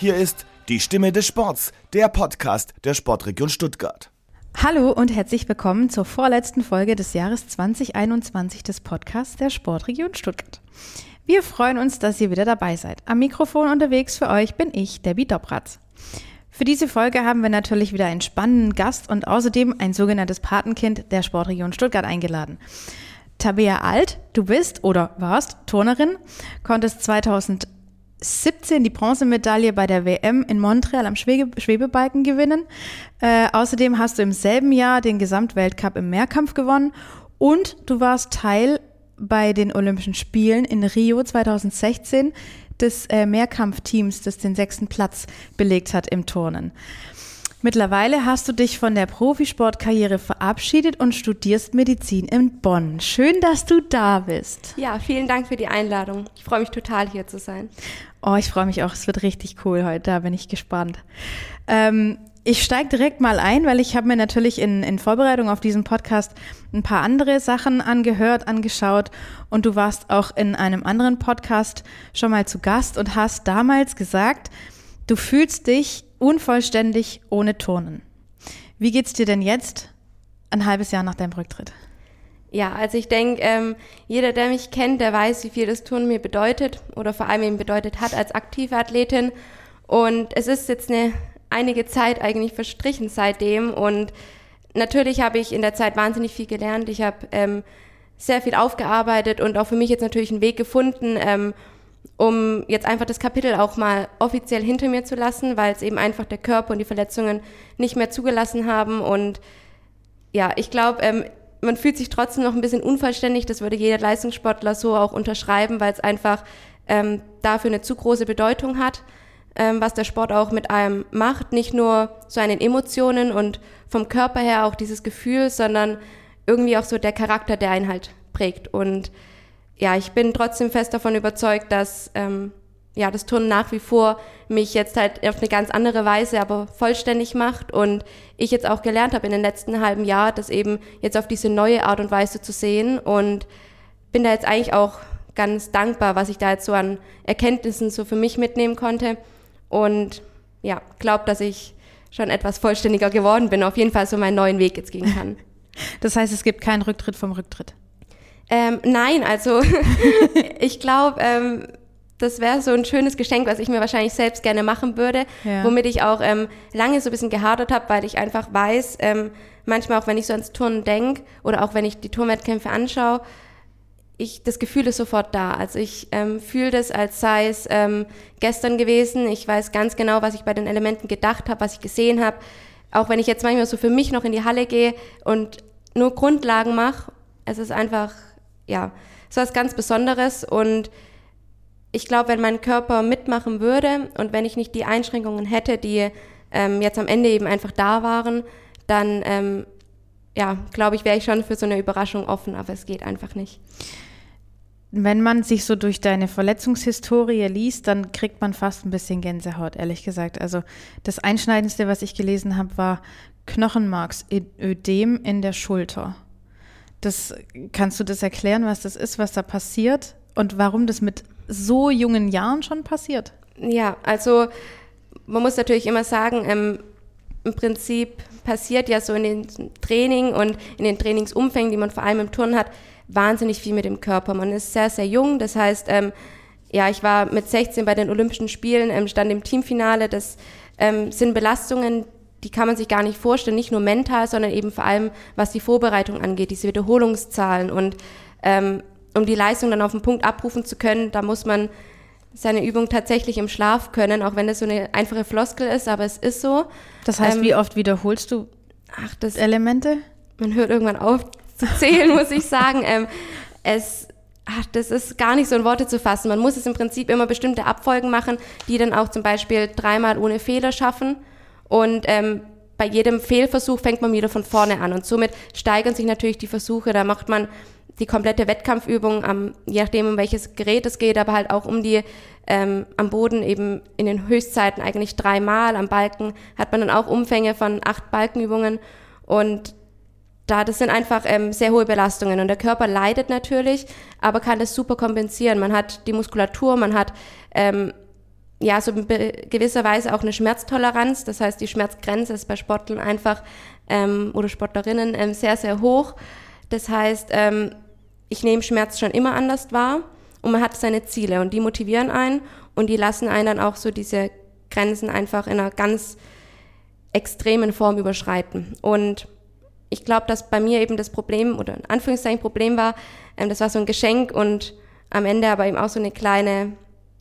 Hier ist die Stimme des Sports, der Podcast der Sportregion Stuttgart. Hallo und herzlich willkommen zur vorletzten Folge des Jahres 2021 des Podcasts der Sportregion Stuttgart. Wir freuen uns, dass ihr wieder dabei seid. Am Mikrofon unterwegs für euch bin ich, Debbie Dobratz. Für diese Folge haben wir natürlich wieder einen spannenden Gast und außerdem ein sogenanntes Patenkind der Sportregion Stuttgart eingeladen. Tabea Alt, du bist oder warst Turnerin, konntest 2017 die Bronzemedaille bei der WM in Montreal am Schwebe Schwebebalken gewinnen. Äh, außerdem hast du im selben Jahr den Gesamtweltcup im Mehrkampf gewonnen und du warst Teil bei den Olympischen Spielen in Rio 2016 des äh, Mehrkampfteams, das den sechsten Platz belegt hat im Turnen. Mittlerweile hast du dich von der Profisportkarriere verabschiedet und studierst Medizin in Bonn. Schön, dass du da bist. Ja, vielen Dank für die Einladung. Ich freue mich total, hier zu sein. Oh, ich freue mich auch. Es wird richtig cool heute. Da bin ich gespannt. Ähm, ich steige direkt mal ein, weil ich habe mir natürlich in, in Vorbereitung auf diesen Podcast ein paar andere Sachen angehört, angeschaut und du warst auch in einem anderen Podcast schon mal zu Gast und hast damals gesagt, du fühlst dich unvollständig ohne Turnen. Wie geht's dir denn jetzt, ein halbes Jahr nach deinem Rücktritt? Ja, also ich denke, ähm, jeder, der mich kennt, der weiß, wie viel das Turnen mir bedeutet oder vor allem eben bedeutet hat als aktive Athletin. Und es ist jetzt eine einige Zeit eigentlich verstrichen seitdem und natürlich habe ich in der Zeit wahnsinnig viel gelernt. Ich habe ähm, sehr viel aufgearbeitet und auch für mich jetzt natürlich einen Weg gefunden, ähm, um jetzt einfach das Kapitel auch mal offiziell hinter mir zu lassen, weil es eben einfach der Körper und die Verletzungen nicht mehr zugelassen haben. Und ja, ich glaube, ähm, man fühlt sich trotzdem noch ein bisschen unvollständig. Das würde jeder Leistungssportler so auch unterschreiben, weil es einfach ähm, dafür eine zu große Bedeutung hat, ähm, was der Sport auch mit einem macht. Nicht nur so einen Emotionen und vom Körper her auch dieses Gefühl, sondern irgendwie auch so der Charakter, der einen halt prägt. Und ja, ich bin trotzdem fest davon überzeugt, dass ähm, ja, das Turnen nach wie vor mich jetzt halt auf eine ganz andere Weise aber vollständig macht und ich jetzt auch gelernt habe in den letzten halben Jahr, das eben jetzt auf diese neue Art und Weise zu sehen und bin da jetzt eigentlich auch ganz dankbar, was ich da jetzt so an Erkenntnissen so für mich mitnehmen konnte und ja, glaube, dass ich schon etwas vollständiger geworden bin, auf jeden Fall so meinen neuen Weg jetzt gehen kann. Das heißt, es gibt keinen Rücktritt vom Rücktritt? Ähm, nein, also ich glaube, ähm, das wäre so ein schönes Geschenk, was ich mir wahrscheinlich selbst gerne machen würde, ja. womit ich auch ähm, lange so ein bisschen gehadert habe, weil ich einfach weiß, ähm, manchmal auch wenn ich so ans Turnen denke oder auch wenn ich die Turnwettkämpfe anschaue, ich, das Gefühl ist sofort da. Also ich ähm, fühle das, als sei es ähm, gestern gewesen. Ich weiß ganz genau, was ich bei den Elementen gedacht habe, was ich gesehen habe. Auch wenn ich jetzt manchmal so für mich noch in die Halle gehe und nur Grundlagen mache, es ist einfach ja, so was ganz Besonderes und ich glaube, wenn mein Körper mitmachen würde und wenn ich nicht die Einschränkungen hätte, die ähm, jetzt am Ende eben einfach da waren, dann, ähm, ja, glaube ich, wäre ich schon für so eine Überraschung offen, aber es geht einfach nicht. Wenn man sich so durch deine Verletzungshistorie liest, dann kriegt man fast ein bisschen Gänsehaut, ehrlich gesagt. Also das Einschneidendste, was ich gelesen habe, war Knochenmarksödem in der Schulter. Das, kannst du das erklären, was das ist, was da passiert und warum das mit so jungen Jahren schon passiert? Ja, also man muss natürlich immer sagen, ähm, im Prinzip passiert ja so in den Training und in den Trainingsumfängen, die man vor allem im Turnen hat, wahnsinnig viel mit dem Körper. Man ist sehr, sehr jung, das heißt, ähm, ja, ich war mit 16 bei den Olympischen Spielen, ähm, stand im Teamfinale. Das ähm, sind Belastungen, die kann man sich gar nicht vorstellen, nicht nur mental, sondern eben vor allem, was die Vorbereitung angeht, diese Wiederholungszahlen. Und ähm, um die Leistung dann auf den Punkt abrufen zu können, da muss man seine Übung tatsächlich im Schlaf können, auch wenn das so eine einfache Floskel ist, aber es ist so. Das heißt, ähm, wie oft wiederholst du ach, das, Elemente? Man hört irgendwann auf zu zählen, muss ich sagen. Ähm, es ach, das ist gar nicht so in Worte zu fassen. Man muss es im Prinzip immer bestimmte Abfolgen machen, die dann auch zum Beispiel dreimal ohne Fehler schaffen. Und ähm, bei jedem Fehlversuch fängt man wieder von vorne an. Und somit steigern sich natürlich die Versuche. Da macht man die komplette Wettkampfübung, am, je nachdem, um welches Gerät es geht, aber halt auch um die ähm, am Boden eben in den Höchstzeiten eigentlich dreimal. Am Balken hat man dann auch Umfänge von acht Balkenübungen. Und da, das sind einfach ähm, sehr hohe Belastungen. Und der Körper leidet natürlich, aber kann das super kompensieren. Man hat die Muskulatur, man hat ähm, ja, so in gewisser Weise auch eine Schmerztoleranz. Das heißt, die Schmerzgrenze ist bei Sportlern einfach ähm, oder Sportlerinnen ähm, sehr, sehr hoch. Das heißt, ähm, ich nehme Schmerz schon immer anders wahr und man hat seine Ziele und die motivieren einen und die lassen einen dann auch so diese Grenzen einfach in einer ganz extremen Form überschreiten. Und ich glaube, dass bei mir eben das Problem oder in Anführungszeichen Problem war, ähm, das war so ein Geschenk und am Ende aber eben auch so eine kleine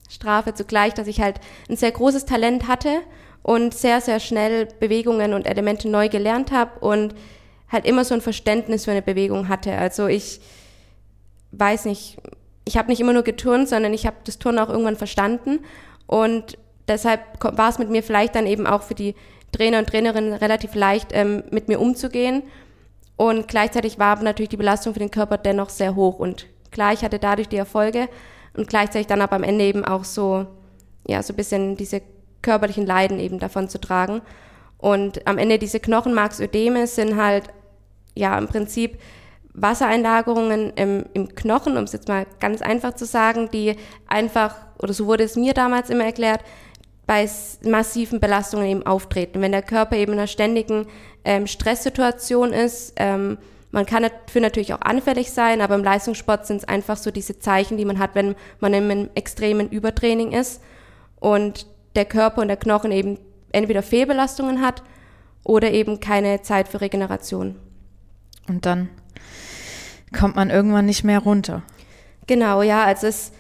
Strafe zugleich, dass ich halt ein sehr großes Talent hatte und sehr, sehr schnell Bewegungen und Elemente neu gelernt habe und halt immer so ein Verständnis für eine Bewegung hatte. Also ich weiß nicht, ich habe nicht immer nur geturnt, sondern ich habe das Turnen auch irgendwann verstanden und deshalb war es mit mir vielleicht dann eben auch für die Trainer und Trainerinnen relativ leicht, ähm, mit mir umzugehen. Und gleichzeitig war natürlich die Belastung für den Körper dennoch sehr hoch. Und klar, ich hatte dadurch die Erfolge und gleichzeitig dann aber am Ende eben auch so, ja, so ein bisschen diese körperlichen Leiden eben davon zu tragen. Und am Ende diese Knochenmarksödeme sind halt, ja, im Prinzip Wassereinlagerungen im, im Knochen, um es jetzt mal ganz einfach zu sagen, die einfach, oder so wurde es mir damals immer erklärt, bei massiven Belastungen eben auftreten. Wenn der Körper eben in einer ständigen ähm, Stresssituation ist, ähm, man kann dafür natürlich auch anfällig sein, aber im Leistungssport sind es einfach so diese Zeichen, die man hat, wenn man in einem extremen Übertraining ist und der Körper und der Knochen eben entweder Fehlbelastungen hat oder eben keine Zeit für Regeneration. Und dann kommt man irgendwann nicht mehr runter. Genau, ja, also es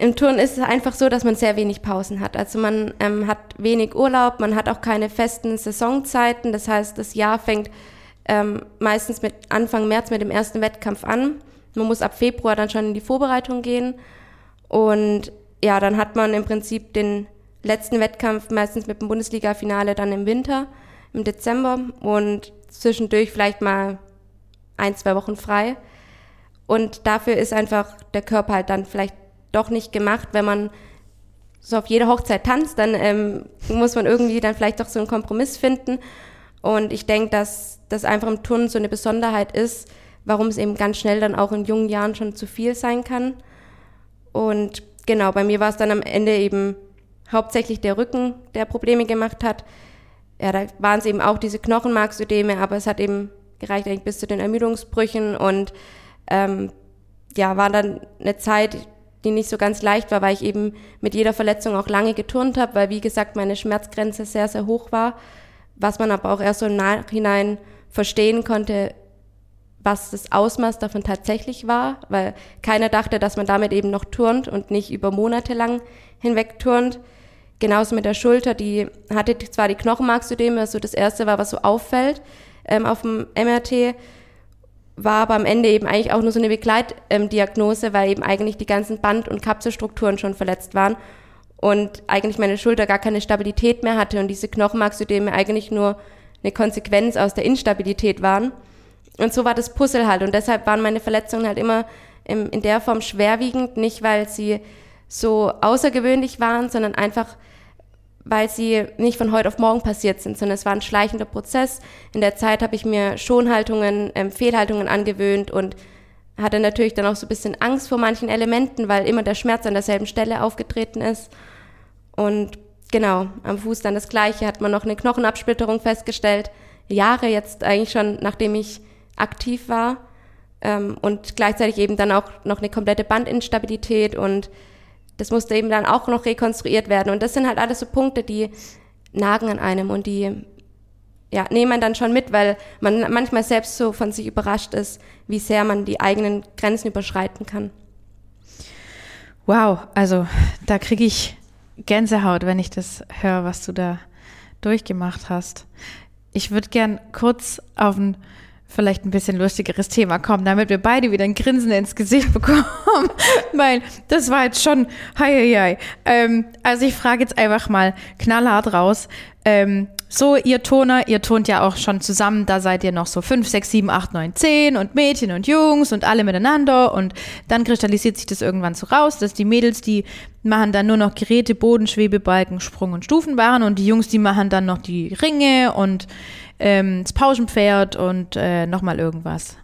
im Turnen ist es einfach so, dass man sehr wenig Pausen hat. Also man ähm, hat wenig Urlaub, man hat auch keine festen Saisonzeiten. Das heißt, das Jahr fängt ähm, meistens mit Anfang März mit dem ersten Wettkampf an. Man muss ab Februar dann schon in die Vorbereitung gehen. Und ja, dann hat man im Prinzip den letzten Wettkampf meistens mit dem Bundesliga-Finale dann im Winter, im Dezember und zwischendurch vielleicht mal ein, zwei Wochen frei. Und dafür ist einfach der Körper halt dann vielleicht doch nicht gemacht, wenn man so auf jeder Hochzeit tanzt, dann ähm, muss man irgendwie dann vielleicht doch so einen Kompromiss finden. Und ich denke, dass das einfach im Turnen so eine Besonderheit ist, warum es eben ganz schnell dann auch in jungen Jahren schon zu viel sein kann. Und genau, bei mir war es dann am Ende eben hauptsächlich der Rücken, der Probleme gemacht hat. Ja, da waren es eben auch diese Knochenmarksödeme, aber es hat eben gereicht eigentlich bis zu den Ermüdungsbrüchen und ähm, ja, war dann eine Zeit, die nicht so ganz leicht war, weil ich eben mit jeder Verletzung auch lange geturnt habe, weil wie gesagt meine Schmerzgrenze sehr, sehr hoch war, was man aber auch erst so im Nachhinein verstehen konnte, was das Ausmaß davon tatsächlich war, weil keiner dachte, dass man damit eben noch turnt und nicht über Monate lang hinweg turnt. Genauso mit der Schulter, die hatte zwar die Knochenmarksödeme, also das erste war, was so auffällt ähm, auf dem MRT, war aber am Ende eben eigentlich auch nur so eine Begleitdiagnose, weil eben eigentlich die ganzen Band- und Kapselstrukturen schon verletzt waren und eigentlich meine Schulter gar keine Stabilität mehr hatte und diese Knochenmarksödeme eigentlich nur eine Konsequenz aus der Instabilität waren. Und so war das Puzzle halt und deshalb waren meine Verletzungen halt immer in, in der Form schwerwiegend, nicht weil sie so außergewöhnlich waren, sondern einfach weil sie nicht von heute auf morgen passiert sind, sondern es war ein schleichender Prozess. In der Zeit habe ich mir Schonhaltungen, ähm, Fehlhaltungen angewöhnt und hatte natürlich dann auch so ein bisschen Angst vor manchen Elementen, weil immer der Schmerz an derselben Stelle aufgetreten ist. Und genau, am Fuß dann das Gleiche, hat man noch eine Knochenabsplitterung festgestellt. Jahre jetzt eigentlich schon, nachdem ich aktiv war. Ähm, und gleichzeitig eben dann auch noch eine komplette Bandinstabilität und das musste eben dann auch noch rekonstruiert werden. Und das sind halt alles so Punkte, die nagen an einem und die ja, nehmen man dann schon mit, weil man manchmal selbst so von sich überrascht ist, wie sehr man die eigenen Grenzen überschreiten kann. Wow, also da kriege ich Gänsehaut, wenn ich das höre, was du da durchgemacht hast. Ich würde gern kurz auf ein vielleicht ein bisschen lustigeres Thema kommen, damit wir beide wieder ein Grinsen ins Gesicht bekommen. Weil das war jetzt schon, hei, hei, hei. Ähm, also ich frage jetzt einfach mal knallhart raus. Ähm, so, ihr Toner, ihr tont ja auch schon zusammen, da seid ihr noch so fünf, sechs, sieben, acht, neun, zehn und Mädchen und Jungs und alle miteinander. Und dann kristallisiert sich das irgendwann so raus, dass die Mädels, die machen dann nur noch Geräte, Boden, Schwebebalken, Sprung- und Stufenbahn. Und die Jungs, die machen dann noch die Ringe und ähm, das Pauschenpferd und äh, nochmal irgendwas.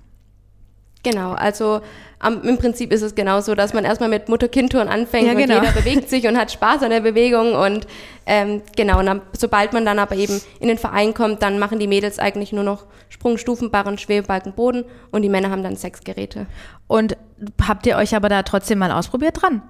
Genau, also am, im Prinzip ist es genauso, dass man erstmal mit Mutter-Kind-Touren anfängt Ja, genau. und jeder bewegt sich und hat Spaß an der Bewegung und ähm, genau, und dann, sobald man dann aber eben in den Verein kommt, dann machen die Mädels eigentlich nur noch Sprung, Stufenbarren, Schwebebalken, Boden und die Männer haben dann sechs Geräte. Und habt ihr euch aber da trotzdem mal ausprobiert dran?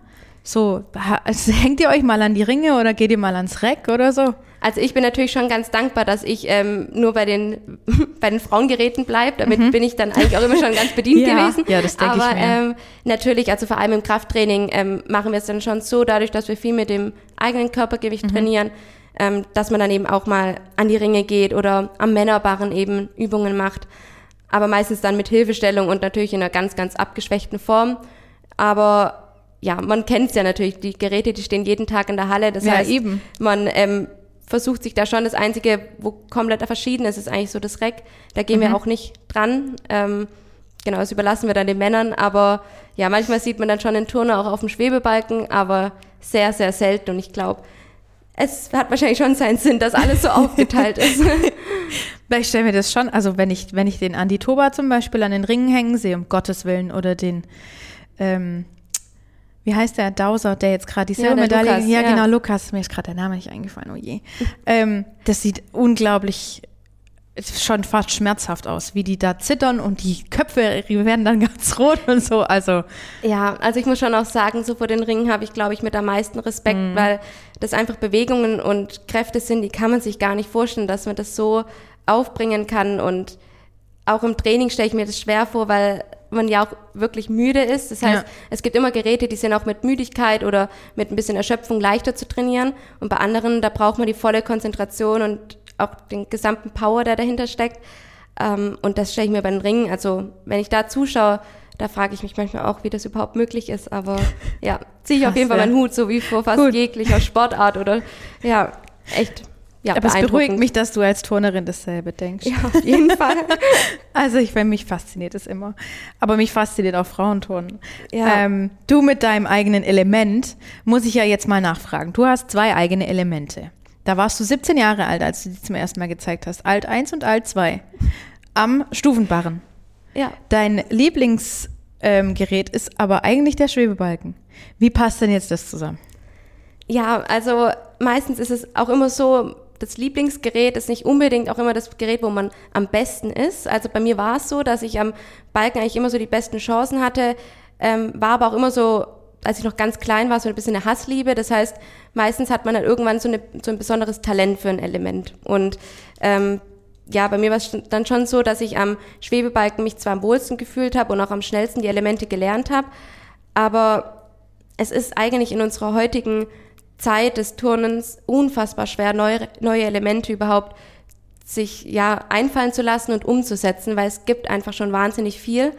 So, hängt ihr euch mal an die Ringe oder geht ihr mal ans Reck oder so? Also ich bin natürlich schon ganz dankbar, dass ich ähm, nur bei den, bei den Frauengeräten bleibe. Damit bin ich dann eigentlich auch immer schon ganz bedient Mhm. Ja, gewesen. ja, das denke ich Aber mir. ähm, natürlich, also vor allem im Krafttraining ähm, machen wir es dann schon so, dadurch, dass wir viel mit dem eigenen Körpergewicht Mhm. trainieren, ähm, dass man dann eben auch mal an die Ringe geht oder am Männerbarren eben Übungen macht. Aber meistens dann mit Hilfestellung und natürlich in einer ganz, ganz abgeschwächten Form. Aber ja, man kennt es ja natürlich, die Geräte, die stehen jeden Tag in der Halle. Das Ja, heißt, eben. man ähm, versucht sich da schon, das Einzige, wo komplett verschieden ist, ist eigentlich so das Reck. Da gehen Mhm. wir auch nicht dran. Ähm, genau, das überlassen wir dann den Männern. Aber ja, manchmal sieht man dann schon den Turner auch auf dem Schwebebalken, aber sehr, sehr selten. Und ich glaube, es hat wahrscheinlich schon seinen Sinn, dass alles so aufgeteilt ist. Weil ich stelle mir das schon, also wenn ich, wenn ich den Andi Toba zum Beispiel an den Ringen hängen sehe, um Gottes Willen, oder den, ähm, wie heißt der, Dowser, der jetzt gerade die Ja, Silbermedaille, Lukas, ja, ja. genau, Lukas, mir ist gerade der Name nicht eingefallen, oh je. ähm, das sieht unglaublich, schon fast schmerzhaft aus, wie die da zittern und die Köpfe werden dann ganz rot und so, also Ja, also ich muss schon auch sagen, so vor den Ringen habe ich, glaube ich, mit am meisten Respekt, Mhm. weil das einfach Bewegungen und Kräfte sind, die kann man sich gar nicht vorstellen, dass man das so aufbringen kann. Und auch im Training stelle ich mir das schwer vor, weil man ja auch wirklich müde ist. Das heißt, Ja. es gibt immer Geräte, die sind auch mit Müdigkeit oder mit ein bisschen Erschöpfung leichter zu trainieren. Und bei anderen, da braucht man die volle Konzentration und auch den gesamten Power, der dahinter steckt. Ähm, und das stelle ich mir bei den Ringen, also wenn ich da zuschaue, da frage ich mich manchmal auch, wie das überhaupt möglich ist. Aber ja, ziehe ich auf Krass, jeden Fall ja. meinen Hut, so wie vor fast Gut. jeglicher Sportart oder ja, echt. Ja, aber es beruhigt mich, dass du als Turnerin dasselbe denkst. Ja, auf jeden Fall. Also ich, weil mich fasziniert es immer. Aber mich fasziniert auch Frauenturnen. Ja. Ähm, du mit deinem eigenen Element, muss ich ja jetzt mal nachfragen. Du hast zwei eigene Elemente. Da warst du 17 Jahre alt, als du die zum ersten Mal gezeigt hast. Alt 1 und Alt 2. Am Stufenbarren. Ja. Dein Lieblingsgerät ähm, ist aber eigentlich der Schwebebalken. Wie passt denn jetzt das zusammen? Ja, also meistens ist es auch immer so, das Lieblingsgerät ist nicht unbedingt auch immer das Gerät, wo man am besten ist. Also bei mir war es so, dass ich am Balken eigentlich immer so die besten Chancen hatte, ähm, war aber auch immer so, als ich noch ganz klein war, so ein bisschen eine Hassliebe. Das heißt, meistens hat man dann irgendwann so, eine, so ein besonderes Talent für ein Element. Und ähm, ja, bei mir war es dann schon so, dass ich am Schwebebalken mich zwar am wohlsten gefühlt habe und auch am schnellsten die Elemente gelernt habe, aber es ist eigentlich in unserer heutigen Zeit des Turnens unfassbar schwer, neue, neue Elemente überhaupt sich ja einfallen zu lassen und umzusetzen, weil es gibt einfach schon wahnsinnig viel.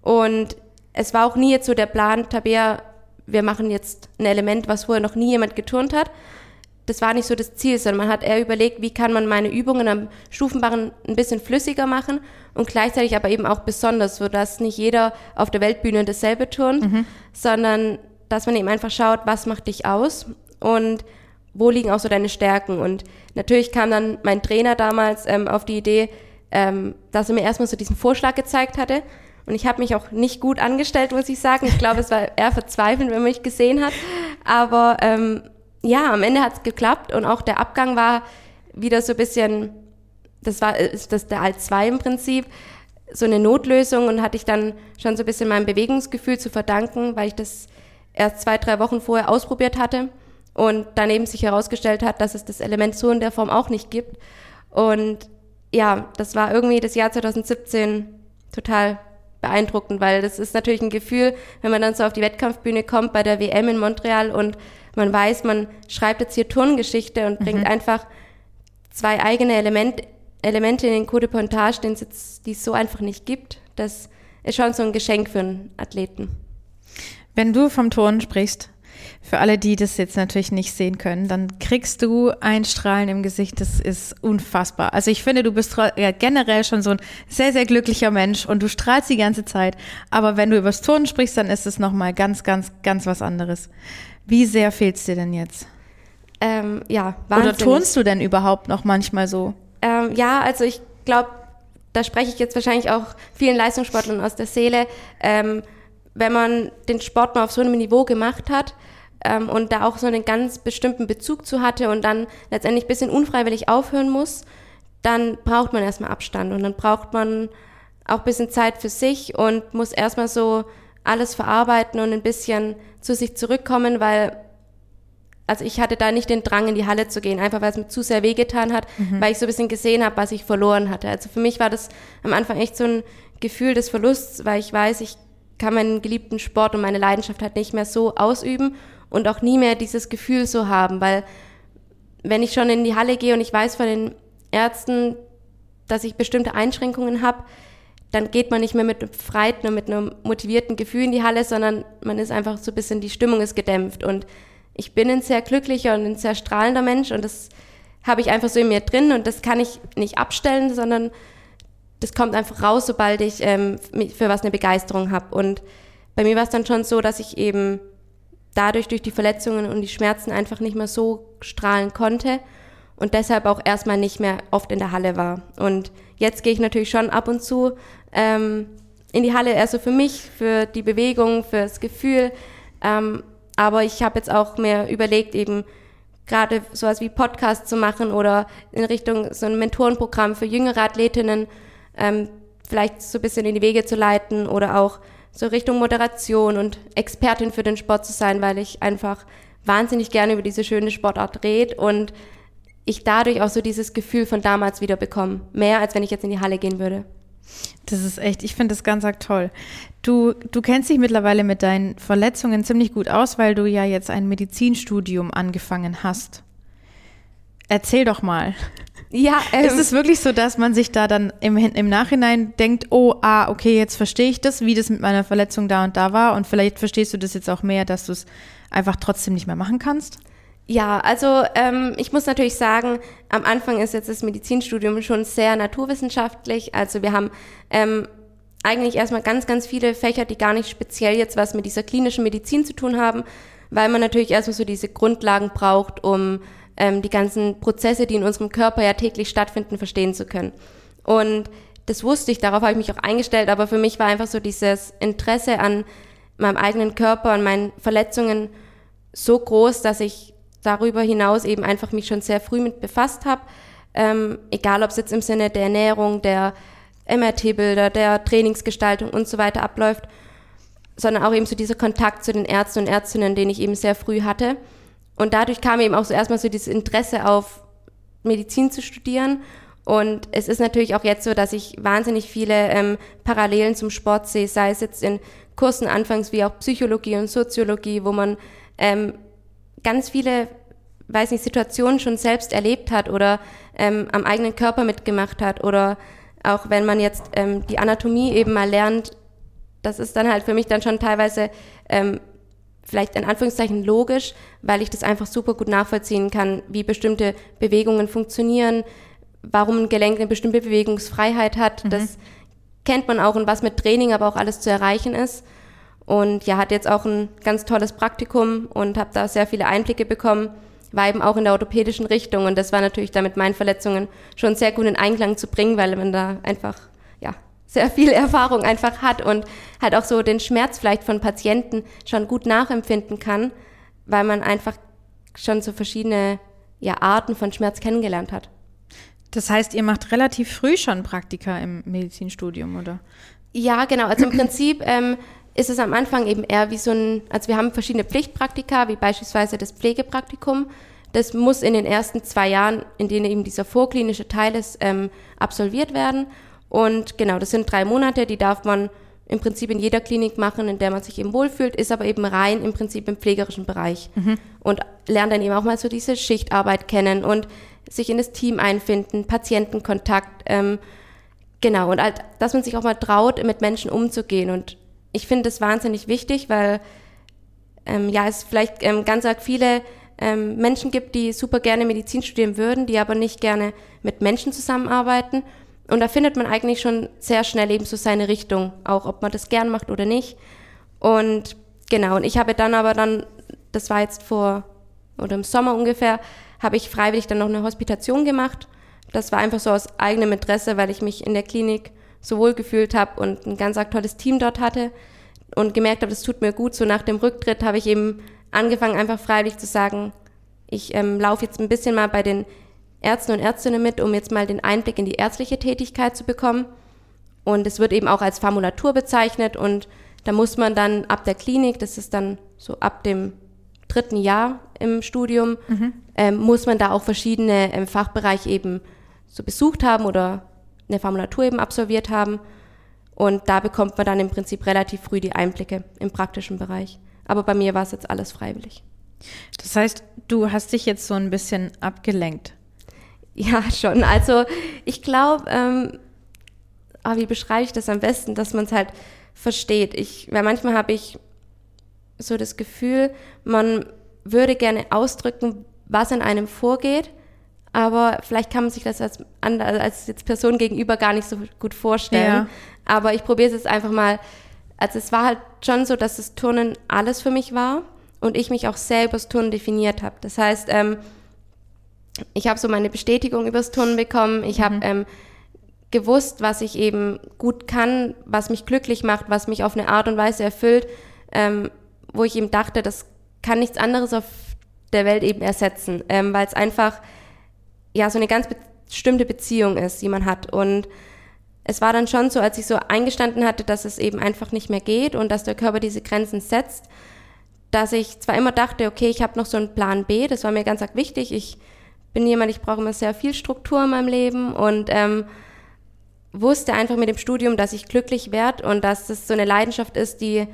Und es war auch nie jetzt so der Plan, Tabea, wir machen jetzt ein Element, was vorher noch nie jemand geturnt hat. Das war nicht so das Ziel, sondern man hat eher überlegt, wie kann man meine Übungen am Stufenbarren ein bisschen flüssiger machen und gleichzeitig aber eben auch besonders, sodass nicht jeder auf der Weltbühne dasselbe turnt, sondern dass man eben einfach schaut, was macht dich aus und wo liegen auch so deine Stärken. Und natürlich kam dann mein Trainer damals ähm, auf die Idee, ähm, dass er mir erstmal so diesen Vorschlag gezeigt hatte. Und ich habe mich auch nicht gut angestellt, muss ich sagen. Ich glaube, es war eher verzweifelnd, wenn man mich gesehen hat. Aber ähm, ja, am Ende hat es geklappt und auch der Abgang war wieder so ein bisschen, das war ist das der Alt 2 im Prinzip, so eine Notlösung und hatte ich dann schon so ein bisschen meinem Bewegungsgefühl zu verdanken, weil ich das erst zwei, drei Wochen vorher ausprobiert hatte und daneben sich herausgestellt hat, dass es das Element so in der Form auch nicht gibt. Und ja, das war irgendwie das Jahr 2017 total beeindruckend, weil das ist natürlich ein Gefühl, wenn man dann so auf die Wettkampfbühne kommt bei der WM in Montreal und man weiß, man schreibt jetzt hier Turngeschichte und bringt einfach zwei eigene Element, Elemente in den Coup de Pontage, den es jetzt, die es so einfach nicht gibt. Das ist schon so ein Geschenk für einen Athleten. Wenn du vom Turnen sprichst, für alle, die das jetzt natürlich nicht sehen können, dann kriegst du ein Strahlen im Gesicht, das ist unfassbar. Also ich finde, du bist ja, generell schon so ein sehr, sehr glücklicher Mensch und du strahlst die ganze Zeit. Aber wenn du übers Turnen sprichst, dann ist es nochmal ganz, ganz, ganz was anderes. Wie sehr fehlt's dir denn jetzt? Ähm, ja, Oder wahnsinnig. turnst du denn überhaupt noch manchmal so? Ähm, ja, also ich glaube, da spreche ich jetzt wahrscheinlich auch vielen Leistungssportlern aus der Seele, ähm, wenn man den Sport mal auf so einem Niveau gemacht hat ähm, und da auch so einen ganz bestimmten Bezug zu hatte und dann letztendlich ein bisschen unfreiwillig aufhören muss, dann braucht man erstmal Abstand und dann braucht man auch ein bisschen Zeit für sich und muss erstmal so alles verarbeiten und ein bisschen zu sich zurückkommen, weil also ich hatte da nicht den Drang, in die Halle zu gehen, einfach weil es mir zu sehr wehgetan hat, mhm. weil ich so ein bisschen gesehen habe, was ich verloren hatte. Also für mich war das am Anfang echt so ein Gefühl des Verlusts, weil ich weiß, ich kann meinen geliebten Sport und meine Leidenschaft halt nicht mehr so ausüben und auch nie mehr dieses Gefühl so haben, weil wenn ich schon in die Halle gehe und ich weiß von den Ärzten, dass ich bestimmte Einschränkungen habe, dann geht man nicht mehr mit einem freiten und mit einem motivierten Gefühl in die Halle, sondern man ist einfach so ein bisschen, die Stimmung ist gedämpft. Und ich bin ein sehr glücklicher und ein sehr strahlender Mensch und das habe ich einfach so in mir drin und das kann ich nicht abstellen, sondern das kommt einfach raus, sobald ich ähm, für was eine Begeisterung habe. Und bei mir war es dann schon so, dass ich eben dadurch durch die Verletzungen und die Schmerzen einfach nicht mehr so strahlen konnte und deshalb auch erstmal nicht mehr oft in der Halle war. Und jetzt gehe ich natürlich schon ab und zu ähm, in die Halle, also für mich, für die Bewegung, für das Gefühl. Ähm, aber ich habe jetzt auch mir überlegt, eben gerade sowas wie Podcast zu machen oder in Richtung so ein Mentorenprogramm für jüngere Athletinnen ähm, vielleicht so ein bisschen in die Wege zu leiten oder auch so Richtung Moderation und Expertin für den Sport zu sein, weil ich einfach wahnsinnig gerne über diese schöne Sportart rede und ich dadurch auch so dieses Gefühl von damals wieder bekomme. Mehr als wenn ich jetzt in die Halle gehen würde. Das ist echt, ich finde das ganz arg toll. Du, du kennst dich mittlerweile mit deinen Verletzungen ziemlich gut aus, weil du ja jetzt ein Medizinstudium angefangen hast. Erzähl doch mal. Ja, ähm, ist es wirklich so, dass man sich da dann im, im Nachhinein denkt, oh, ah, okay, jetzt verstehe ich das, wie das mit meiner Verletzung da und da war und vielleicht verstehst du das jetzt auch mehr, dass du es einfach trotzdem nicht mehr machen kannst? Ja, also ähm, ich muss natürlich sagen, am Anfang ist jetzt das Medizinstudium schon sehr naturwissenschaftlich. Also wir haben ähm, eigentlich erstmal ganz, ganz viele Fächer, die gar nicht speziell jetzt was mit dieser klinischen Medizin zu tun haben, weil man natürlich erstmal so diese Grundlagen braucht, um ähm, die ganzen Prozesse, die in unserem Körper ja täglich stattfinden, verstehen zu können. Und das wusste ich, darauf habe ich mich auch eingestellt, aber für mich war einfach so dieses Interesse an meinem eigenen Körper, an meinen Verletzungen so groß, dass ich darüber hinaus eben einfach mich schon sehr früh mit befasst habe. Ähm, egal ob es jetzt im Sinne der Ernährung, der MRT-Bilder, der Trainingsgestaltung und so weiter abläuft, sondern auch eben so dieser Kontakt zu den Ärzten und Ärztinnen, den ich eben sehr früh hatte. Und dadurch kam eben auch so erstmal so dieses Interesse auf Medizin zu studieren. Und es ist natürlich auch jetzt so, dass ich wahnsinnig viele ähm, Parallelen zum Sport sehe, sei es jetzt in Kursen anfangs wie auch Psychologie und Soziologie, wo man ähm, ganz viele, weiß nicht, Situationen schon selbst erlebt hat oder ähm, am eigenen Körper mitgemacht hat oder auch wenn man jetzt ähm, die Anatomie eben mal lernt, das ist dann halt für mich dann schon teilweise ähm, vielleicht in Anführungszeichen logisch, weil ich das einfach super gut nachvollziehen kann, wie bestimmte Bewegungen funktionieren, warum ein Gelenk eine bestimmte Bewegungsfreiheit hat. Mhm. Das kennt man auch und was mit Training aber auch alles zu erreichen ist. Und ja, hat jetzt auch ein ganz tolles Praktikum und habe da sehr viele Einblicke bekommen, war eben auch in der orthopädischen Richtung und das war natürlich da mit meinen Verletzungen schon sehr gut in Einklang zu bringen, weil man da einfach, sehr viel Erfahrung einfach hat und halt auch so den Schmerz vielleicht von Patienten schon gut nachempfinden kann, weil man einfach schon so verschiedene ja, Arten von Schmerz kennengelernt hat. Das heißt, ihr macht relativ früh schon Praktika im Medizinstudium, oder? Ja, genau. Also im Prinzip ähm, ist es am Anfang eben eher wie so ein, also wir haben verschiedene Pflichtpraktika, wie beispielsweise das Pflegepraktikum. Das muss in den ersten zwei Jahren, in denen eben dieser vorklinische Teil ist, ähm, absolviert werden. Und genau, das sind drei Monate, die darf man im Prinzip in jeder Klinik machen, in der man sich eben wohlfühlt, ist aber eben rein im Prinzip im pflegerischen Bereich. Mhm. Und lernt dann eben auch mal so diese Schichtarbeit kennen und sich in das Team einfinden, Patientenkontakt, ähm, genau, und halt, dass man sich auch mal traut, mit Menschen umzugehen und ich finde das wahnsinnig wichtig, weil ähm, ja, es vielleicht ähm, ganz arg viele ähm, Menschen gibt, die super gerne Medizin studieren würden, die aber nicht gerne mit Menschen zusammenarbeiten. Und da findet man eigentlich schon sehr schnell eben so seine Richtung, auch ob man das gern macht oder nicht. Und genau, und ich habe dann aber dann, das war jetzt vor, oder im Sommer ungefähr, habe ich freiwillig dann noch eine Hospitation gemacht. das war einfach so aus eigenem Interesse, weil ich mich in der Klinik so wohl gefühlt habe und ein ganz tolles Team dort hatte und gemerkt habe, das tut mir gut. So nach dem Rücktritt habe ich eben angefangen, einfach freiwillig zu sagen, ich ähm, laufe jetzt ein bisschen mal bei den Ärzten und Ärztinnen mit, um jetzt mal den Einblick in die ärztliche Tätigkeit zu bekommen. Und es wird eben auch als Formulatur bezeichnet und da muss man dann ab der Klinik, das ist dann so ab dem dritten Jahr im Studium, mhm. ähm, muss man da auch verschiedene ähm, Fachbereiche eben so besucht haben oder eine Formulatur eben absolviert haben. Und da bekommt man dann im Prinzip relativ früh die Einblicke im praktischen Bereich. Aber bei mir war es jetzt alles freiwillig. Das heißt, du hast dich jetzt so ein bisschen abgelenkt. Ja, schon. Also ich glaube, ähm, ah, wie beschreibe ich das am besten, dass man es halt versteht. Ich, weil manchmal habe ich so das Gefühl, man würde gerne ausdrücken, was in einem vorgeht, aber vielleicht kann man sich das als, als jetzt Person gegenüber gar nicht so gut vorstellen. Ja. Aber ich probiere es jetzt einfach mal. Also es war halt schon so, dass das Turnen alles für mich war und ich mich auch sehr übers Turnen definiert habe. Das heißt, ähm, ich habe so meine Bestätigung übers Turnen bekommen. Ich habe mhm. ähm, gewusst, was ich eben gut kann, was mich glücklich macht, was mich auf eine Art und Weise erfüllt, ähm, wo ich eben dachte, das kann nichts anderes auf der Welt eben ersetzen, ähm, weil es einfach ja so eine ganz bestimmte Beziehung ist, die man hat. Und es war dann schon so, als ich so eingestanden hatte, dass es eben einfach nicht mehr geht und dass der Körper diese Grenzen setzt, dass ich zwar immer dachte, okay, ich habe noch so einen Plan B, das war mir ganz wichtig. Ich bin jemand, ich brauche immer sehr viel Struktur in meinem Leben und ähm, wusste einfach mit dem Studium, dass ich glücklich werde und dass das so eine Leidenschaft ist, die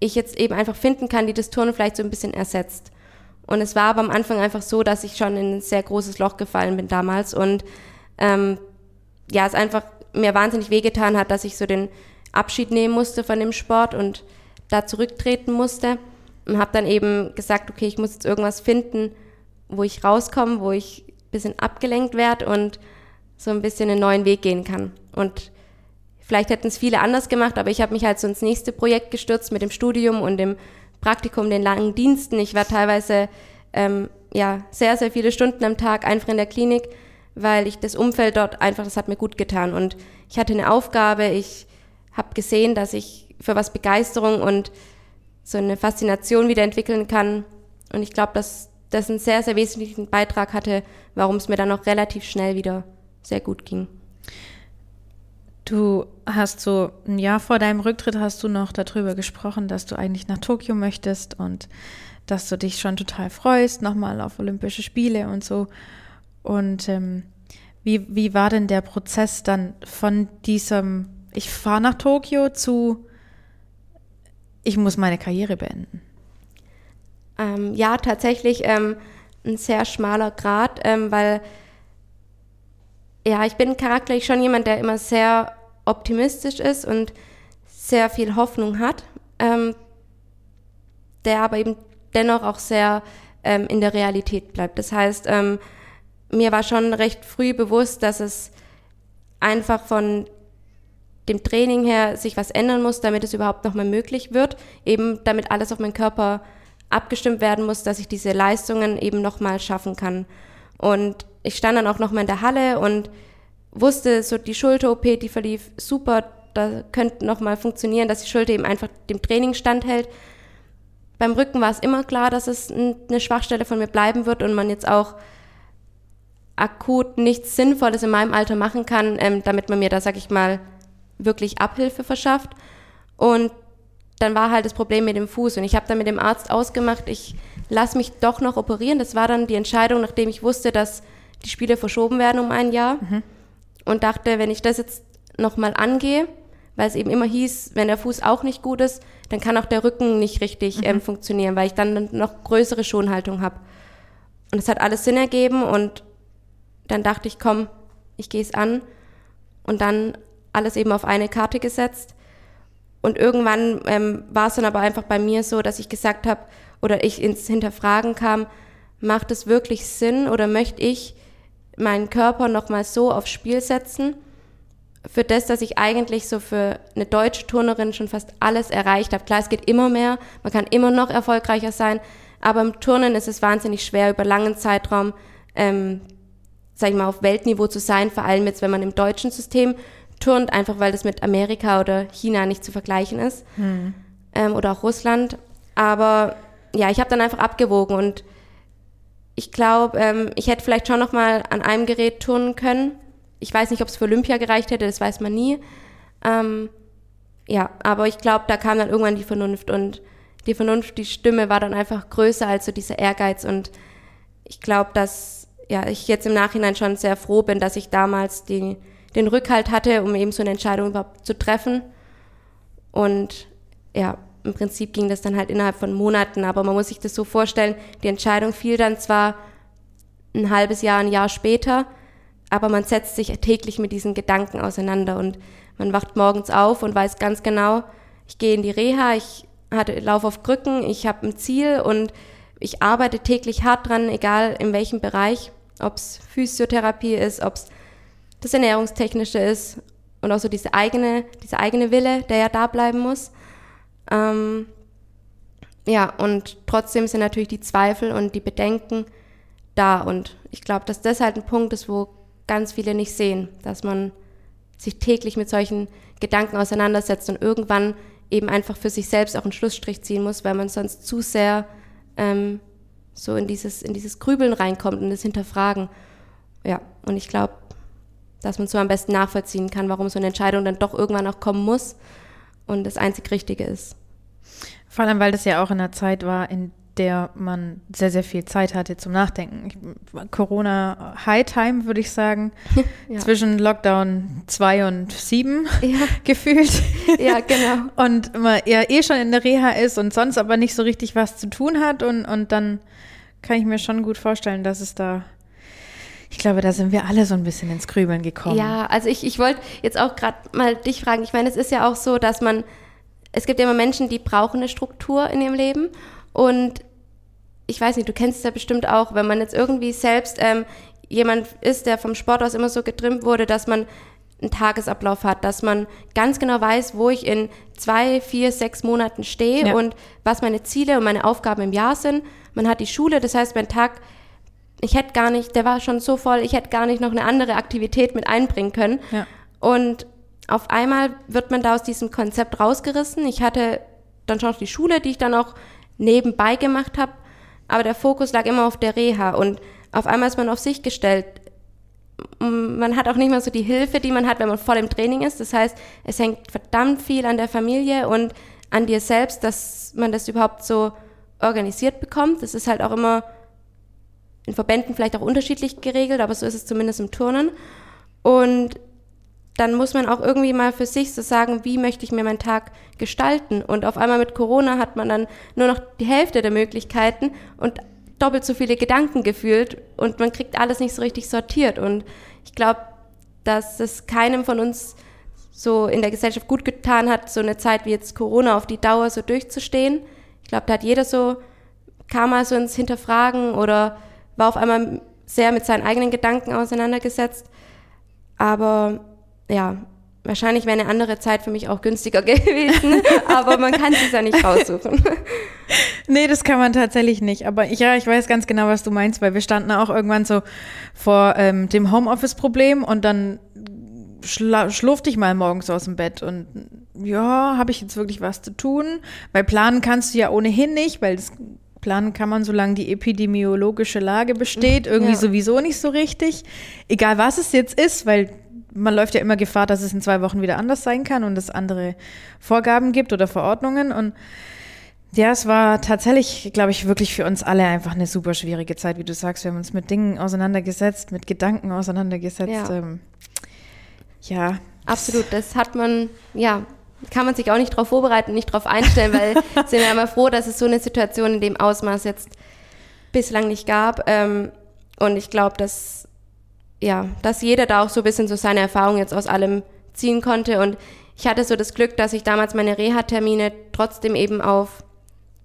ich jetzt eben einfach finden kann, die das Turnen vielleicht so ein bisschen ersetzt. Und es war aber am Anfang einfach so, dass ich schon in ein sehr großes Loch gefallen bin damals und ähm, ja, es einfach mir wahnsinnig wehgetan hat, dass ich so den Abschied nehmen musste von dem Sport und da zurücktreten musste und habe dann eben gesagt, okay, ich muss jetzt irgendwas finden, wo ich rauskomme, wo ich ein bisschen abgelenkt werde und so ein bisschen einen neuen Weg gehen kann. Und vielleicht hätten es viele anders gemacht, aber ich habe mich halt so ins nächste Projekt gestürzt mit dem Studium und dem Praktikum, den langen Diensten. Ich war teilweise ähm, ja sehr, sehr viele Stunden am Tag einfach in der Klinik, weil ich das Umfeld dort einfach, das hat mir gut getan. Und ich hatte eine Aufgabe, ich habe gesehen, dass ich für was Begeisterung und so eine Faszination wieder entwickeln kann. Und ich glaube, dass das einen sehr, sehr wesentlichen Beitrag hatte, warum es mir dann auch relativ schnell wieder sehr gut ging. Du hast so ein Jahr vor deinem Rücktritt hast du noch darüber gesprochen, dass du eigentlich nach Tokio möchtest und dass du dich schon total freust, nochmal auf Olympische Spiele und so. Und ähm, wie, wie war denn der Prozess dann von diesem, ich fahre nach Tokio zu, ich muss meine Karriere beenden? Ähm, ja, tatsächlich ähm, ein sehr schmaler Grad, ähm, weil ja, ich bin charakterlich schon jemand, der immer sehr optimistisch ist und sehr viel Hoffnung hat, ähm, der aber eben dennoch auch sehr ähm, in der Realität bleibt. Das heißt, ähm, mir war schon recht früh bewusst, dass es einfach von dem Training her sich was ändern muss, damit es überhaupt nochmal möglich wird, eben damit alles auf meinen Körper abgestimmt werden muss, dass ich diese Leistungen eben nochmal schaffen kann. Und ich stand dann auch nochmal in der Halle und wusste, so die Schulter-OP, die verlief super, da könnte nochmal funktionieren, dass die Schulter eben einfach dem Training standhält. Beim Rücken war es immer klar, dass es eine Schwachstelle von mir bleiben wird und man jetzt auch akut nichts Sinnvolles in meinem Alter machen kann, ähm, damit man mir da, sag ich mal, wirklich Abhilfe verschafft. Und dann war halt das Problem mit dem Fuß und ich habe dann mit dem Arzt ausgemacht, ich lasse mich doch noch operieren. Das war dann die Entscheidung, nachdem ich wusste, dass die Spiele verschoben werden um ein Jahr. Mhm. Und dachte, wenn ich das jetzt nochmal angehe, weil es eben immer hieß, wenn der Fuß auch nicht gut ist, dann kann auch der Rücken nicht richtig mhm. ähm, funktionieren, weil ich dann noch größere Schonhaltung habe. Und es hat alles Sinn ergeben und dann dachte ich, komm, ich gehe es an und dann alles eben auf eine Karte gesetzt. Und irgendwann ähm, war es dann aber einfach bei mir so, dass ich gesagt habe, oder ich ins Hinterfragen kam, macht es wirklich Sinn oder möchte ich meinen Körper nochmal so aufs Spiel setzen, für das, dass ich eigentlich so für eine deutsche Turnerin schon fast alles erreicht habe. Klar, es geht immer mehr, man kann immer noch erfolgreicher sein, aber im Turnen ist es wahnsinnig schwer, über langen Zeitraum ähm, sag ich mal, auf Weltniveau zu sein, vor allem jetzt, wenn man im deutschen System turnt, einfach weil das mit Amerika oder China nicht zu vergleichen ist. Hm. Ähm, oder auch Russland. Aber ja, ich habe dann einfach abgewogen und ich glaube, ähm, ich hätte vielleicht schon noch mal an einem Gerät turnen können. Ich weiß nicht, ob es für Olympia gereicht hätte, das weiß man nie. Ähm, ja, aber ich glaube, da kam dann irgendwann die Vernunft und die Vernunft, die Stimme war dann einfach größer als so dieser Ehrgeiz und ich glaube, dass ja, ich jetzt im Nachhinein schon sehr froh bin, dass ich damals die, den Rückhalt hatte, um eben so eine Entscheidung überhaupt zu treffen. Und ja, im Prinzip ging das dann halt innerhalb von Monaten, aber man muss sich das so vorstellen, die Entscheidung fiel dann zwar ein halbes Jahr, ein Jahr später, aber man setzt sich täglich mit diesen Gedanken auseinander und man wacht morgens auf und weiß ganz genau, ich gehe in die Reha, ich hatte Lauf auf Krücken, ich habe ein Ziel und ich arbeite täglich hart dran, egal in welchem Bereich, ob es Physiotherapie ist, ob es das Ernährungstechnische ist und auch so diese eigene, dieser eigene Wille, der ja da bleiben muss. Ähm, ja, und trotzdem sind natürlich die Zweifel und die Bedenken da. Und ich glaube, dass das halt ein Punkt ist, wo ganz viele nicht sehen, dass man sich täglich mit solchen Gedanken auseinandersetzt und irgendwann eben einfach für sich selbst auch einen Schlussstrich ziehen muss, weil man sonst zu sehr ähm, so in dieses, in dieses Grübeln reinkommt und das Hinterfragen. Ja, und ich glaube, dass man so am besten nachvollziehen kann, warum so eine Entscheidung dann doch irgendwann auch kommen muss und das einzig Richtige ist. Vor allem, weil das ja auch in einer Zeit war, in der man sehr, sehr viel Zeit hatte zum Nachdenken. Corona High Time, würde ich sagen, ja. zwischen Lockdown 2 und 7 ja. gefühlt. Ja, genau. und man ja eh schon in der Reha ist und sonst aber nicht so richtig was zu tun hat und, und dann kann ich mir schon gut vorstellen, dass es da ich glaube, da sind wir alle so ein bisschen ins Grübeln gekommen. Ja, also ich, ich wollte jetzt auch gerade mal dich fragen. Ich meine, es ist ja auch so, dass man, es gibt ja immer Menschen, die brauchen eine Struktur in ihrem Leben. Und ich weiß nicht, du kennst es ja bestimmt auch, wenn man jetzt irgendwie selbst ähm, jemand ist, der vom Sport aus immer so getrimmt wurde, dass man einen Tagesablauf hat, dass man ganz genau weiß, wo ich in zwei, vier, sechs Monaten stehe ja. und was meine Ziele und meine Aufgaben im Jahr sind. Man hat die Schule, das heißt, mein Tag, ich hätte gar nicht, der war schon so voll, ich hätte gar nicht noch eine andere Aktivität mit einbringen können. Ja. Und auf einmal wird man da aus diesem Konzept rausgerissen. Ich hatte dann schon noch die Schule, die ich dann auch nebenbei gemacht habe aber der Fokus lag immer auf der Reha und auf einmal ist man auf sich gestellt. Man hat auch nicht mehr so die Hilfe, die man hat, wenn man voll im Training ist. Das heißt, es hängt verdammt viel an der Familie und an dir selbst, dass man das überhaupt so organisiert bekommt. Das ist halt auch immer in Verbänden vielleicht auch unterschiedlich geregelt, aber so ist es zumindest im Turnen. Und dann muss man auch irgendwie mal für sich so sagen, wie möchte ich mir meinen Tag gestalten. Und auf einmal mit Corona hat man dann nur noch die Hälfte der Möglichkeiten und doppelt so viele Gedanken gefühlt und man kriegt alles nicht so richtig sortiert. Und ich glaube, dass es keinem von uns so in der Gesellschaft gut getan hat, so eine Zeit wie jetzt Corona auf die Dauer so durchzustehen. Ich glaube, da hat jeder so, kam mal so ins Hinterfragen oder war auf einmal sehr mit seinen eigenen Gedanken auseinandergesetzt. Aber ja, wahrscheinlich wäre eine andere Zeit für mich auch günstiger gewesen, aber man kann es ja nicht raussuchen. nee, das kann man tatsächlich nicht. Aber ich, ja, ich weiß ganz genau, was du meinst, weil wir standen auch irgendwann so vor ähm, dem Homeoffice-Problem und dann schlurfte ich mal morgens aus dem Bett und ja, habe ich jetzt wirklich was zu tun? Weil planen kannst du ja ohnehin nicht, weil das planen kann man, solange die epidemiologische Lage besteht, irgendwie ja. sowieso nicht so richtig. Egal was es jetzt ist, weil man läuft ja immer Gefahr, dass es in zwei Wochen wieder anders sein kann und es andere Vorgaben gibt oder Verordnungen. Und ja, es war tatsächlich, glaube ich, wirklich für uns alle einfach eine super schwierige Zeit, wie du sagst. Wir haben uns mit Dingen auseinandergesetzt, mit Gedanken auseinandergesetzt. Ja, ähm, ja. absolut. Das hat man, ja, kann man sich auch nicht darauf vorbereiten, nicht darauf einstellen, weil sind ja immer froh, dass es so eine Situation in dem Ausmaß jetzt bislang nicht gab. Ähm, und ich glaube, dass ja, dass jeder da auch so ein bisschen so seine Erfahrungen jetzt aus allem ziehen konnte. Und ich hatte so das Glück, dass ich damals meine Reha-Termine trotzdem eben auf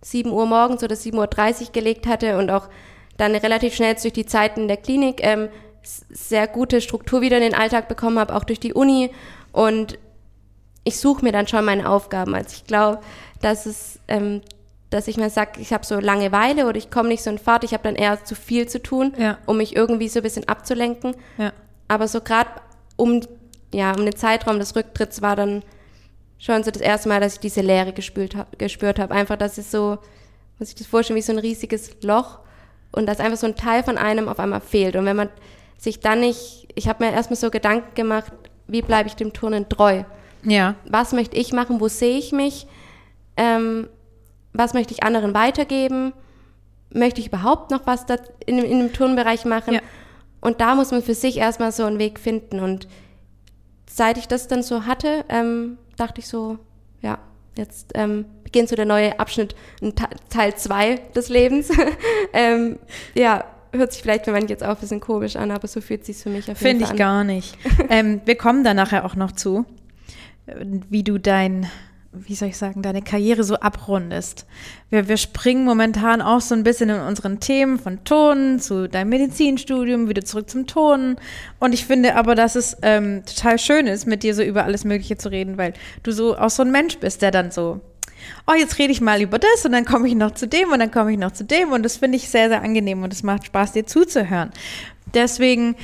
7 Uhr morgens oder 7.30 Uhr gelegt hatte und auch dann relativ schnell durch die Zeiten der Klinik ähm, sehr gute Struktur wieder in den Alltag bekommen habe, auch durch die Uni. Und ich suche mir dann schon meine Aufgaben. Also ich glaube, dass es ähm, dass ich mal sage, ich habe so Langeweile oder ich komme nicht so in Fahrt, ich habe dann eher zu viel zu tun, Ja. um mich irgendwie so ein bisschen abzulenken. Ja. Aber so gerade um, ja, um den Zeitraum des Rücktritts war dann schon so das erste Mal, dass ich diese Leere gespürt, hab, gespürt habe. Einfach, dass es so, muss ich das vorstellen, wie so ein riesiges Loch und dass einfach so ein Teil von einem auf einmal fehlt. Und wenn man sich dann nicht, ich habe mir erstmal so Gedanken gemacht, wie bleibe ich dem Turnen treu? Ja. Was möchte ich machen? Wo sehe ich mich? Ähm, was möchte ich anderen weitergeben? Möchte ich überhaupt noch was in, dem- in dem Turnbereich machen? Ja. Und da muss man für sich erstmal so einen Weg finden. Und seit ich das dann so hatte, ähm, dachte ich so, ja, jetzt ähm, beginnt so der neue Abschnitt, Teil 2 des Lebens. ähm, ja, hört sich vielleicht für manche jetzt auch ein bisschen komisch an, aber so fühlt sich für mich auf jeden Finde Fall ich an. gar nicht. ähm, wir kommen da nachher auch noch zu, wie du dein, wie soll ich sagen, deine Karriere so abrundest. Wir, wir springen momentan auch so ein bisschen in unseren Themen von Tonen zu deinem Medizinstudium, wieder zurück zum Tonen. Und ich finde aber, dass es ähm, total schön ist, mit dir so über alles Mögliche zu reden, weil du so auch so ein Mensch bist, der dann so oh, jetzt rede ich mal über das und dann komme ich noch zu dem und dann komme ich noch zu dem und das finde ich sehr, sehr angenehm und es macht Spaß, dir zuzuhören. Deswegen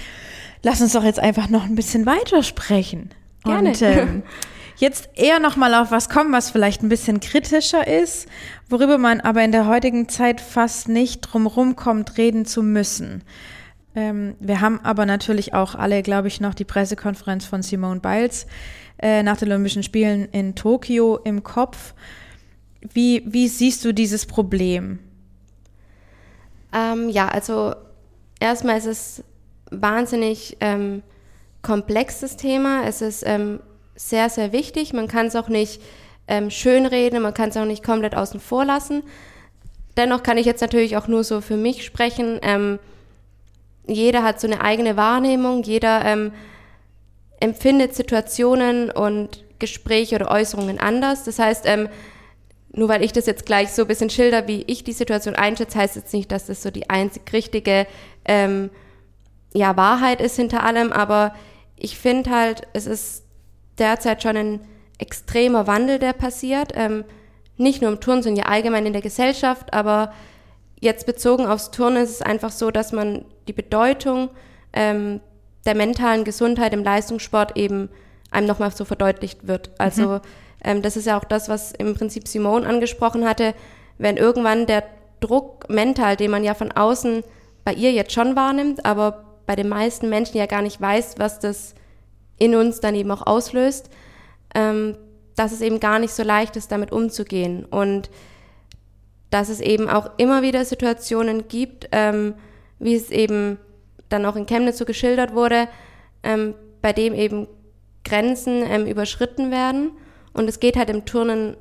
lass uns doch jetzt einfach noch ein bisschen weitersprechen. Gerne. Und ähm, jetzt eher noch mal auf was kommen, was vielleicht ein bisschen kritischer ist, worüber man aber in der heutigen Zeit fast nicht drumherum kommt, reden zu müssen. Ähm, wir haben aber natürlich auch alle, glaube ich, noch die Pressekonferenz von Simone Biles äh, nach den Olympischen Spielen in Tokio im Kopf. Wie, wie siehst du dieses Problem? Ähm, ja, also erstmal ist es wahnsinnig ähm, komplexes Thema. Es ist ähm, sehr, sehr wichtig. Man kann es auch nicht ähm, schönreden, man kann es auch nicht komplett außen vor lassen. Dennoch kann ich jetzt natürlich auch nur so für mich sprechen. Ähm, jeder hat so eine eigene Wahrnehmung, jeder ähm, empfindet Situationen und Gespräche oder Äußerungen anders. Das heißt, ähm, nur weil ich das jetzt gleich so ein bisschen schilder, wie ich die Situation einschätze, heißt jetzt nicht, dass das so die einzig richtige ähm, ja, Wahrheit ist hinter allem, aber ich finde halt, es ist derzeit schon ein extremer Wandel, der passiert. Ähm, nicht nur im Turnen, sondern ja allgemein in der Gesellschaft, aber jetzt bezogen aufs Turnen ist es einfach so, dass man die Bedeutung ähm, der mentalen Gesundheit im Leistungssport eben einem nochmal so verdeutlicht wird. Also ähm, das ist ja auch das, was im Prinzip Simone angesprochen hatte, wenn irgendwann der Druck mental, den man ja von außen bei ihr jetzt schon wahrnimmt, aber bei den meisten Menschen ja gar nicht weiß, was das in uns dann eben auch auslöst, ähm, dass es eben gar nicht so leicht ist, damit umzugehen. Und dass es eben auch immer wieder Situationen gibt, ähm, wie es eben dann auch in Chemnitz so geschildert wurde, ähm, bei dem eben Grenzen ähm, überschritten werden. Und es geht halt im Turnen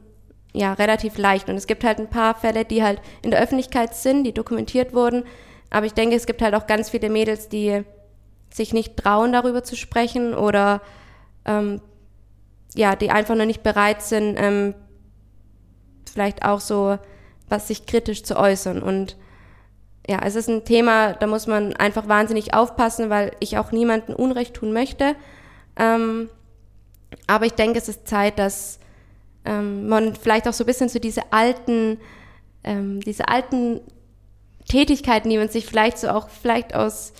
ja relativ leicht. Und es gibt halt ein paar Fälle, die halt in der Öffentlichkeit sind, die dokumentiert wurden. Aber ich denke, es gibt halt auch ganz viele Mädels, die sich nicht trauen, darüber zu sprechen oder ähm, ja, die einfach noch nicht bereit sind, ähm, vielleicht auch so was sich kritisch zu äußern. Und ja, es ist ein Thema, da muss man einfach wahnsinnig aufpassen, weil ich auch niemandem Unrecht tun möchte. Ähm, aber ich denke, es ist Zeit, dass ähm, man vielleicht auch so ein bisschen zu diese alten, ähm, diese alten Tätigkeiten, die man sich vielleicht so auch vielleicht aus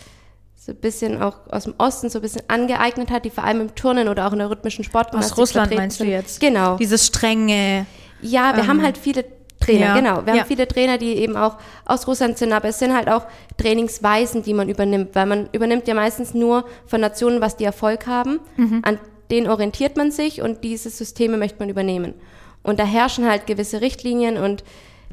so ein bisschen auch aus dem Osten so ein bisschen angeeignet hat, die vor allem im Turnen oder auch in der rhythmischen Sportgymnastik Aus Russland meinst du sind. jetzt? Genau. Dieses strenge, Ja, wir Ähm, haben halt viele Trainer, ja, genau. Wir ja. haben viele Trainer, die eben auch aus Russland sind, aber es sind halt auch Trainingsweisen, die man übernimmt, weil man übernimmt ja meistens nur von Nationen, was die Erfolg haben. Mhm. An denen orientiert man sich und diese Systeme möchte man übernehmen. Und da herrschen halt gewisse Richtlinien und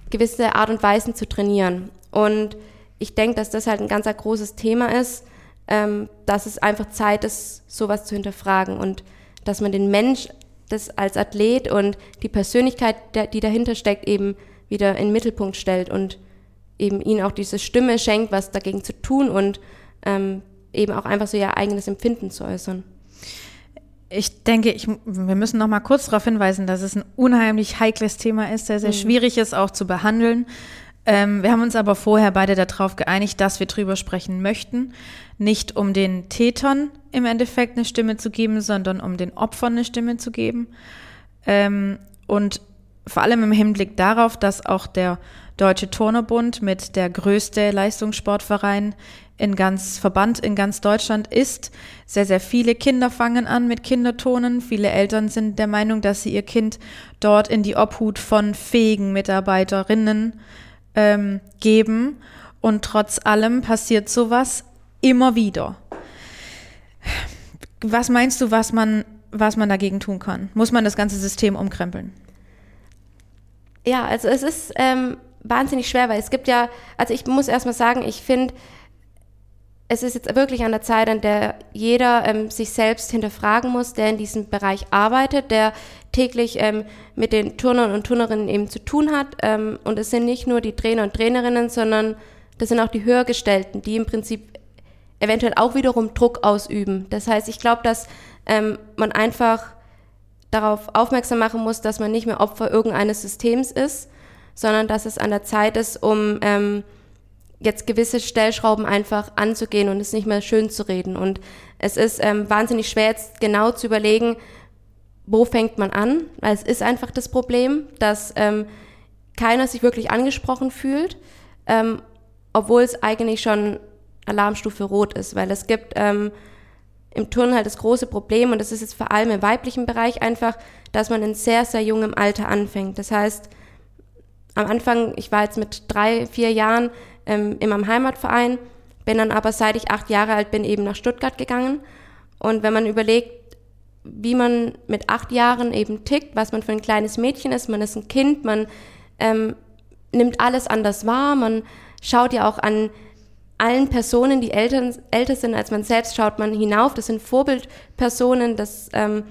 gewisse Art und Weisen zu trainieren. Und ich denke, dass das halt ein ganz großes Thema ist, ähm, dass es einfach Zeit ist, sowas zu hinterfragen und dass man den Mensch das als Athlet und die Persönlichkeit, die dahinter steckt, eben wieder in den Mittelpunkt stellt und eben ihnen auch diese Stimme schenkt, was dagegen zu tun und ähm, eben auch einfach so ihr eigenes Empfinden zu äußern. Ich denke, ich, wir müssen noch mal kurz darauf hinweisen, dass es ein unheimlich heikles Thema ist, sehr, sehr schwierig ist auch zu behandeln. Ähm, wir haben uns aber vorher beide darauf geeinigt, dass wir drüber sprechen möchten. Nicht um den Tätern im Endeffekt eine Stimme zu geben, sondern um den Opfern eine Stimme zu geben. Ähm, und vor allem im Hinblick darauf, dass auch der Deutsche Turnerbund mit der größte Leistungssportverein in ganz Verband in ganz Deutschland ist. Sehr, sehr viele Kinder fangen an mit Kinderturnen. Viele Eltern sind der Meinung, dass sie ihr Kind dort in die Obhut von fähigen Mitarbeiterinnen ähm, geben. Und trotz allem passiert sowas immer wieder. Was meinst du, was man, was man dagegen tun kann? Muss man das ganze System umkrempeln? Ja, also es ist ähm, wahnsinnig schwer, weil es gibt ja, also ich muss erstmal sagen, ich finde, es ist jetzt wirklich an der Zeit, an der jeder ähm, sich selbst hinterfragen muss, der in diesem Bereich arbeitet, der täglich ähm, mit den Turnern und Turnerinnen eben zu tun hat. Ähm, und es sind nicht nur die Trainer und Trainerinnen, sondern das sind auch die Höhergestellten, die im Prinzip eventuell auch wiederum Druck ausüben. Das heißt, ich glaube, dass ähm, man einfach darauf aufmerksam machen muss, dass man nicht mehr Opfer irgendeines Systems ist, sondern dass es an der Zeit ist, um ähm, jetzt gewisse Stellschrauben einfach anzugehen und es nicht mehr schön zu reden. Und es ist ähm, wahnsinnig schwer, jetzt genau zu überlegen, wo fängt man an, weil es ist einfach das Problem, dass ähm, keiner sich wirklich angesprochen fühlt, ähm, obwohl es eigentlich schon Alarmstufe Rot ist, weil es gibt ähm, im Turnen halt das große Problem und das ist jetzt vor allem im weiblichen Bereich einfach, dass man in sehr, sehr jungem Alter anfängt. Das heißt, am Anfang, ich war jetzt mit drei, vier Jahren ähm, in meinem Heimatverein, bin dann aber seit ich acht Jahre alt bin eben nach Stuttgart gegangen. Und wenn man überlegt, wie man mit acht Jahren eben tickt, was man für ein kleines Mädchen ist, man ist ein Kind, man ähm, nimmt alles anders wahr, man schaut ja auch an allen Personen, die Eltern, älter sind als man selbst, schaut man hinauf. Das sind Vorbildpersonen, das, ähm,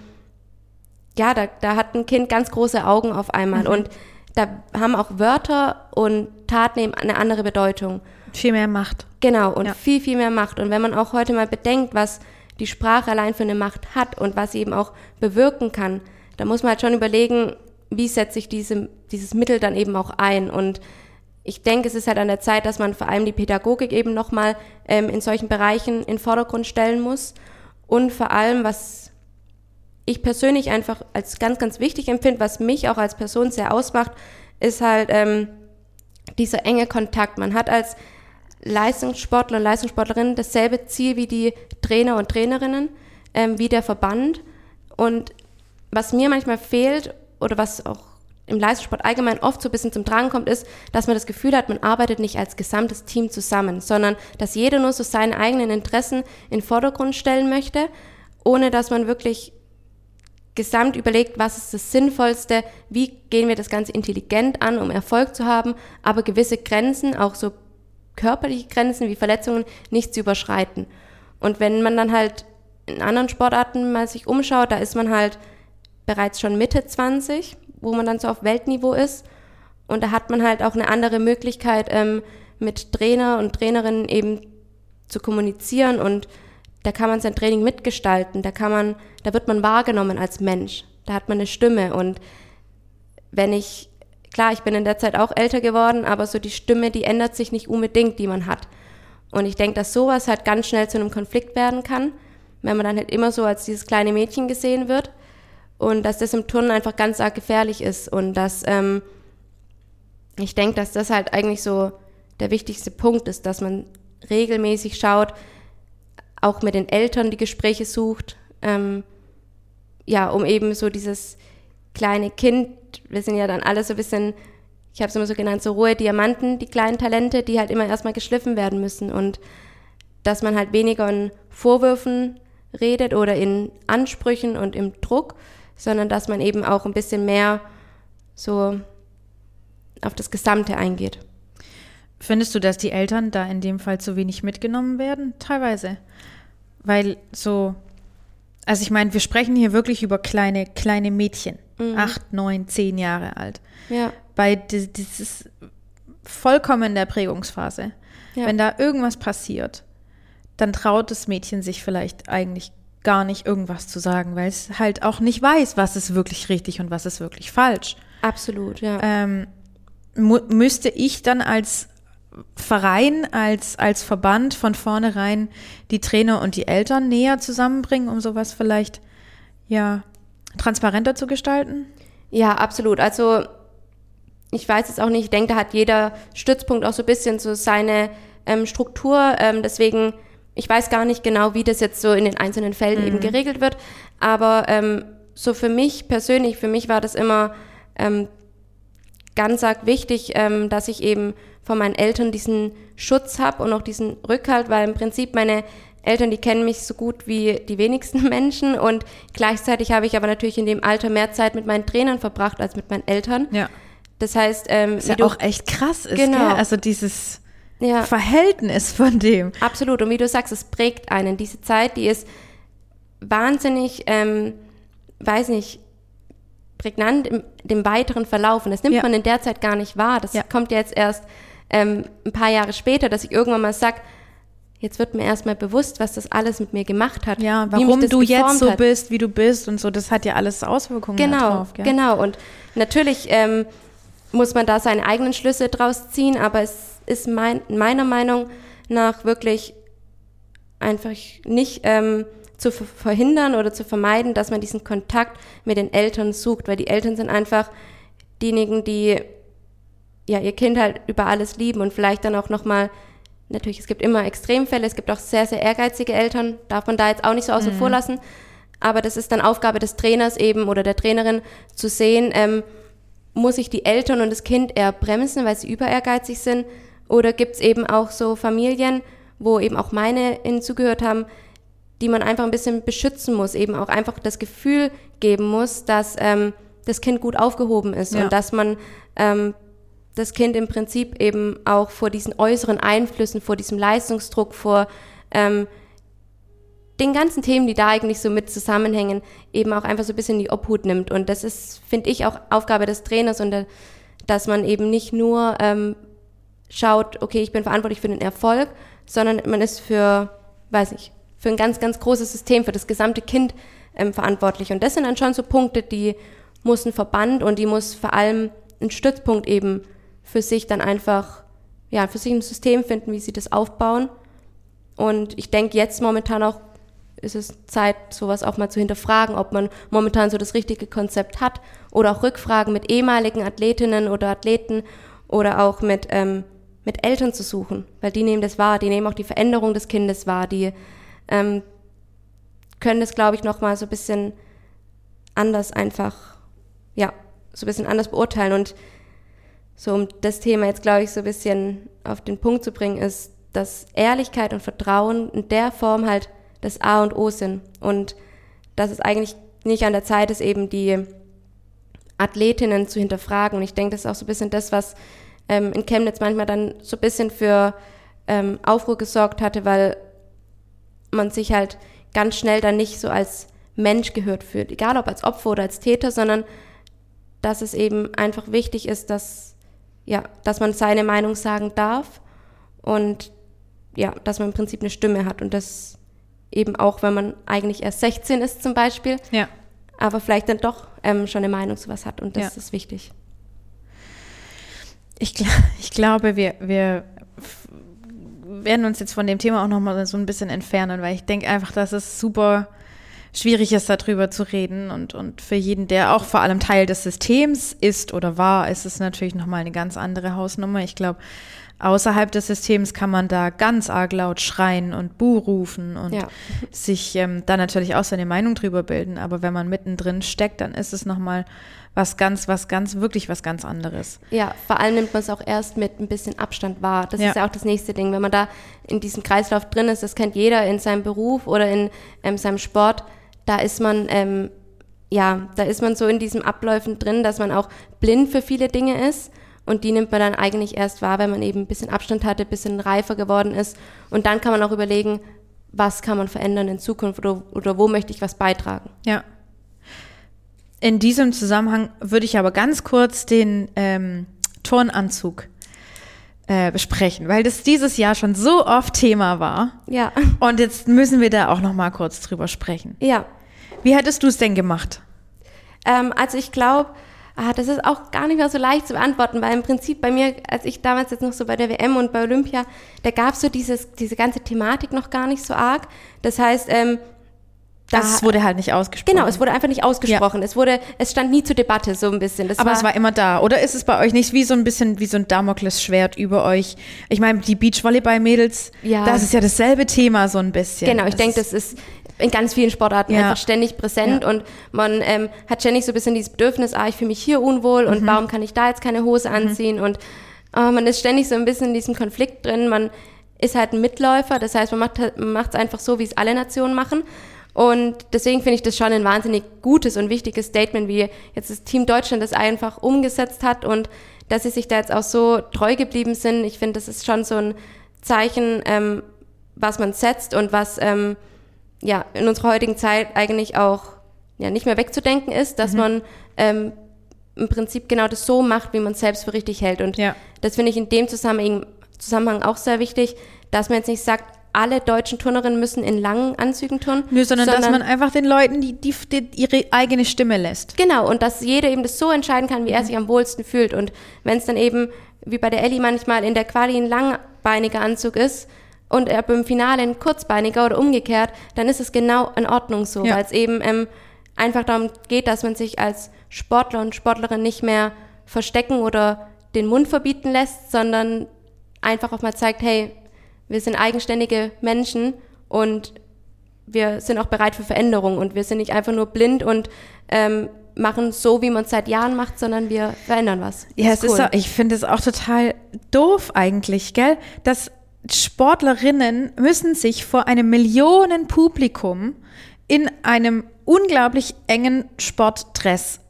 ja, da, da hat ein Kind ganz große Augen auf einmal. Mhm. Und da haben auch Wörter und Taten eben eine andere Bedeutung. Viel mehr Macht. Genau, und ja. viel, viel mehr Macht. Und wenn man auch heute mal bedenkt, was die Sprache allein für eine Macht hat und was sie eben auch bewirken kann, da muss man halt schon überlegen, wie setze ich diese, dieses Mittel dann eben auch ein. Und ich denke, es ist halt an der Zeit, dass man vor allem die Pädagogik eben nochmal ähm, in solchen Bereichen in den Vordergrund stellen muss. Und vor allem, was ich persönlich einfach als ganz, ganz wichtig empfinde, was mich auch als Person sehr ausmacht, ist halt ähm, dieser enge Kontakt. Man hat als Leistungssportler und Leistungssportlerin dasselbe Ziel wie die Trainer und Trainerinnen, ähm, wie der Verband. Und was mir manchmal fehlt oder was auch im Leistungssport allgemein oft so ein bisschen zum Tragen kommt, ist, dass man das Gefühl hat, man arbeitet nicht als gesamtes Team zusammen, sondern dass jeder nur so seine eigenen Interessen in den Vordergrund stellen möchte, ohne dass man wirklich gesamt überlegt, was ist das Sinnvollste, wie gehen wir das Ganze intelligent an, um Erfolg zu haben, aber gewisse Grenzen, auch so körperliche Grenzen wie Verletzungen, nicht zu überschreiten. Und wenn man dann halt in anderen Sportarten mal sich umschaut, da ist man halt bereits schon Mitte 20 wo man dann so auf Weltniveau ist. Und da hat man halt auch eine andere Möglichkeit, ähm, mit Trainer und Trainerinnen eben zu kommunizieren und da kann man sein Training mitgestalten, da kann man, da wird man wahrgenommen als Mensch, da hat man eine Stimme. Und wenn ich, klar, ich bin in der Zeit auch älter geworden, aber so die Stimme, die ändert sich nicht unbedingt, die man hat. Und ich denke, dass sowas halt ganz schnell zu einem Konflikt werden kann, wenn man dann halt immer so als dieses kleine Mädchen gesehen wird. Und dass das im Turnen einfach ganz arg gefährlich ist. Und dass ähm, ich denke, dass das halt eigentlich so der wichtigste Punkt ist, dass man regelmäßig schaut, auch mit den Eltern die Gespräche sucht, ähm, ja, um eben so dieses kleine Kind, wir sind ja dann alle so ein bisschen, ich habe es immer so genannt, so rohe Diamanten, die kleinen Talente, die halt immer erstmal geschliffen werden müssen und dass man halt weniger in Vorwürfen redet oder in Ansprüchen und im Druck, sondern dass man eben auch ein bisschen mehr so auf das Gesamte eingeht. Findest du, dass die Eltern da in dem Fall zu wenig mitgenommen werden? Teilweise. Weil so, also ich meine, wir sprechen hier wirklich über kleine, kleine Mädchen, mhm. acht, neun, zehn Jahre alt. Ja. Bei dieses vollkommen in der Prägungsphase. Ja. Wenn da irgendwas passiert, dann traut das Mädchen sich vielleicht eigentlich gar nicht irgendwas zu sagen, weil es halt auch nicht weiß, was ist wirklich richtig und was ist wirklich falsch. Absolut, ja. Ähm, müsste ich dann als Verein, als, als Verband von vornherein die Trainer und die Eltern näher zusammenbringen, um sowas vielleicht ja transparenter zu gestalten? Ja, absolut. Also ich weiß es auch nicht, ich denke, da hat jeder Stützpunkt auch so ein bisschen so seine ähm, Struktur. Ähm, deswegen, ich weiß gar nicht genau, wie das jetzt so in den einzelnen Fällen mhm. eben geregelt wird. Aber ähm, so für mich persönlich, für mich war das immer ähm, ganz arg wichtig, ähm, dass ich eben von meinen Eltern diesen Schutz habe und auch diesen Rückhalt, weil im Prinzip meine Eltern, die kennen mich so gut wie die wenigsten Menschen und gleichzeitig habe ich aber natürlich in dem Alter mehr Zeit mit meinen Trainern verbracht als mit meinen Eltern. Ja. Das heißt, ähm, Was ja auch echt krass ist, genau. Gell? also dieses ja. Verhältnis von dem. Absolut. Und wie du sagst, es prägt einen. Diese Zeit, die ist wahnsinnig, ähm, weiß nicht, prägnant im dem weiteren Verlauf. Und das nimmt ja. man in der Zeit gar nicht wahr. Das ja. kommt ja jetzt erst ähm, ein paar Jahre später, dass ich irgendwann mal sage, jetzt wird mir erstmal bewusst, was das alles mit mir gemacht hat. Ja, warum du jetzt so hat. bist, wie du bist und so, das hat ja alles Auswirkungen genau, darauf. Gell? Genau, und natürlich ähm, muss man da seine eigenen Schlüsse draus ziehen, aber es ist mein, meiner Meinung nach wirklich einfach nicht ähm, zu verhindern oder zu vermeiden, dass man diesen Kontakt mit den Eltern sucht, weil die Eltern sind einfach diejenigen, die ja ihr Kind halt über alles lieben und vielleicht dann auch noch mal natürlich es gibt immer Extremfälle, es gibt auch sehr sehr ehrgeizige Eltern, darf man da jetzt auch nicht so außen mhm. vor lassen, aber das ist dann Aufgabe des Trainers eben oder der Trainerin zu sehen, ähm, muss ich die Eltern und das Kind eher bremsen, weil sie über ehrgeizig sind oder gibt es eben auch so Familien, wo eben auch meine hinzugehört haben, die man einfach ein bisschen beschützen muss, eben auch einfach das Gefühl geben muss, dass ähm, das Kind gut aufgehoben ist ja. und dass man ähm, das Kind im Prinzip eben auch vor diesen äußeren Einflüssen, vor diesem Leistungsdruck, vor ähm, den ganzen Themen, die da eigentlich so mit zusammenhängen, eben auch einfach so ein bisschen die Obhut nimmt. Und das ist, finde ich, auch Aufgabe des Trainers und der, dass man eben nicht nur ähm, schaut, okay, ich bin verantwortlich für den Erfolg, sondern man ist für, weiß nicht, für ein ganz, ganz großes System, für das gesamte Kind ähm, verantwortlich. Und das sind dann schon so Punkte, die muss ein Verband und die muss vor allem ein Stützpunkt eben für sich dann einfach, ja, für sich ein System finden, wie sie das aufbauen. Und ich denke jetzt momentan auch ist es Zeit, sowas auch mal zu hinterfragen, ob man momentan so das richtige Konzept hat oder auch Rückfragen mit ehemaligen Athletinnen oder Athleten oder auch mit ähm, mit Eltern zu suchen, weil die nehmen das wahr, die nehmen auch die Veränderung des Kindes wahr, die ähm, können das, glaube ich, nochmal so ein bisschen anders einfach, ja, so ein bisschen anders beurteilen. Und so um das Thema jetzt, glaube ich, so ein bisschen auf den Punkt zu bringen, ist, dass Ehrlichkeit und Vertrauen in der Form halt das A und O sind. Und dass es eigentlich nicht an der Zeit ist, eben die Athletinnen zu hinterfragen. Und ich denke, das ist auch so ein bisschen das, was ähm, in Chemnitz manchmal dann so ein bisschen für ähm, Aufruhr gesorgt hatte, weil man sich halt ganz schnell dann nicht so als Mensch gehört fühlt, egal ob als Opfer oder als Täter, sondern dass es eben einfach wichtig ist, dass, ja, dass man seine Meinung sagen darf und ja, dass man im Prinzip eine Stimme hat und das eben auch, wenn man eigentlich erst 16 ist zum Beispiel, ja. aber vielleicht dann doch ähm, schon eine Meinung zu was hat und das ja. ist wichtig. Ich, ich glaube, wir, wir werden uns jetzt von dem Thema auch nochmal so ein bisschen entfernen, weil ich denke einfach, dass es super schwierig ist, darüber zu reden. Und, und für jeden, der auch vor allem Teil des Systems ist oder war, ist es natürlich nochmal eine ganz andere Hausnummer. Ich glaube, außerhalb des Systems kann man da ganz arg laut schreien und Buh rufen und ja. sich ähm, da natürlich auch seine Meinung drüber bilden. Aber wenn man mittendrin steckt, dann ist es nochmal was ganz, was ganz, wirklich was ganz anderes. Ja, vor allem nimmt man es auch erst mit ein bisschen Abstand wahr. Das ja. ist ja auch das nächste Ding. Wenn man da in diesem Kreislauf drin ist, das kennt jeder in seinem Beruf oder in ähm, seinem Sport, da ist man, ähm, ja, da ist man so in diesen Abläufen drin, dass man auch blind für viele Dinge ist. Und die nimmt man dann eigentlich erst wahr, wenn man eben ein bisschen Abstand hatte, ein bisschen reifer geworden ist. Und dann kann man auch überlegen, was kann man verändern in Zukunft oder, oder wo möchte ich was beitragen. Ja. In diesem Zusammenhang würde ich aber ganz kurz den ähm, Turnanzug äh, besprechen, weil das dieses Jahr schon so oft Thema war. Ja. Und jetzt müssen wir da auch noch mal kurz drüber sprechen. Ja. Wie hättest du es denn gemacht? Ähm, also ich glaube, ah, das ist auch gar nicht mehr so leicht zu beantworten, weil im Prinzip bei mir, als ich damals jetzt noch so bei der WM und bei Olympia, da gab es so dieses, diese ganze Thematik noch gar nicht so arg. Das heißt, ähm, da, also es wurde halt nicht ausgesprochen. Genau, es wurde einfach nicht ausgesprochen. Ja. Es wurde, es stand nie zur Debatte so ein bisschen. Das Aber war, es war immer da. Oder ist es bei euch nicht wie so ein bisschen wie so ein Damoklesschwert über euch? Ich meine, die Beachvolleyball-Mädels, ja. das ist ja dasselbe Thema so ein bisschen. Genau, ich denke, das ist in ganz vielen Sportarten ja. einfach ständig präsent ja. und man ähm, hat ständig so ein bisschen dieses Bedürfnis, ah, ich fühle mich hier unwohl und mhm. warum kann ich da jetzt keine Hose mhm. anziehen mhm. und oh, man ist ständig so ein bisschen in diesem Konflikt drin. Man ist halt ein Mitläufer, das heißt, man macht es einfach so, wie es alle Nationen machen. Und deswegen finde ich das schon ein wahnsinnig gutes und wichtiges Statement, wie jetzt das Team Deutschland das einfach umgesetzt hat und dass sie sich da jetzt auch so treu geblieben sind. Ich finde, das ist schon so ein Zeichen, ähm, was man setzt und was ähm, ja in unserer heutigen Zeit eigentlich auch ja nicht mehr wegzudenken ist, dass mhm. man ähm, im Prinzip genau das so macht, wie man es selbst für richtig hält. Und ja. das finde ich in dem Zusammenhang, Zusammenhang auch sehr wichtig, dass man jetzt nicht sagt, alle deutschen Turnerinnen müssen in langen Anzügen turnen. Nö, sondern, sondern dass man einfach den Leuten die, die, die, ihre eigene Stimme lässt. Genau, und dass jeder eben das so entscheiden kann, wie mhm. er sich am wohlsten fühlt. Und wenn es dann eben, wie bei der Ellie manchmal in der Quali ein langbeiniger Anzug ist und er beim Finale ein kurzbeiniger oder umgekehrt, dann ist es genau in Ordnung so, ja. weil es eben ähm, einfach darum geht, dass man sich als Sportler und Sportlerin nicht mehr verstecken oder den Mund verbieten lässt, sondern einfach auch mal zeigt, hey, wir sind eigenständige Menschen und wir sind auch bereit für Veränderung und wir sind nicht einfach nur blind und ähm, machen so, wie man es seit Jahren macht, sondern wir verändern was. Ja, es cool. ist auch, ich finde es auch total doof eigentlich, gell, dass Sportlerinnen müssen sich vor einem Millionenpublikum in einem unglaublich engen Sportdress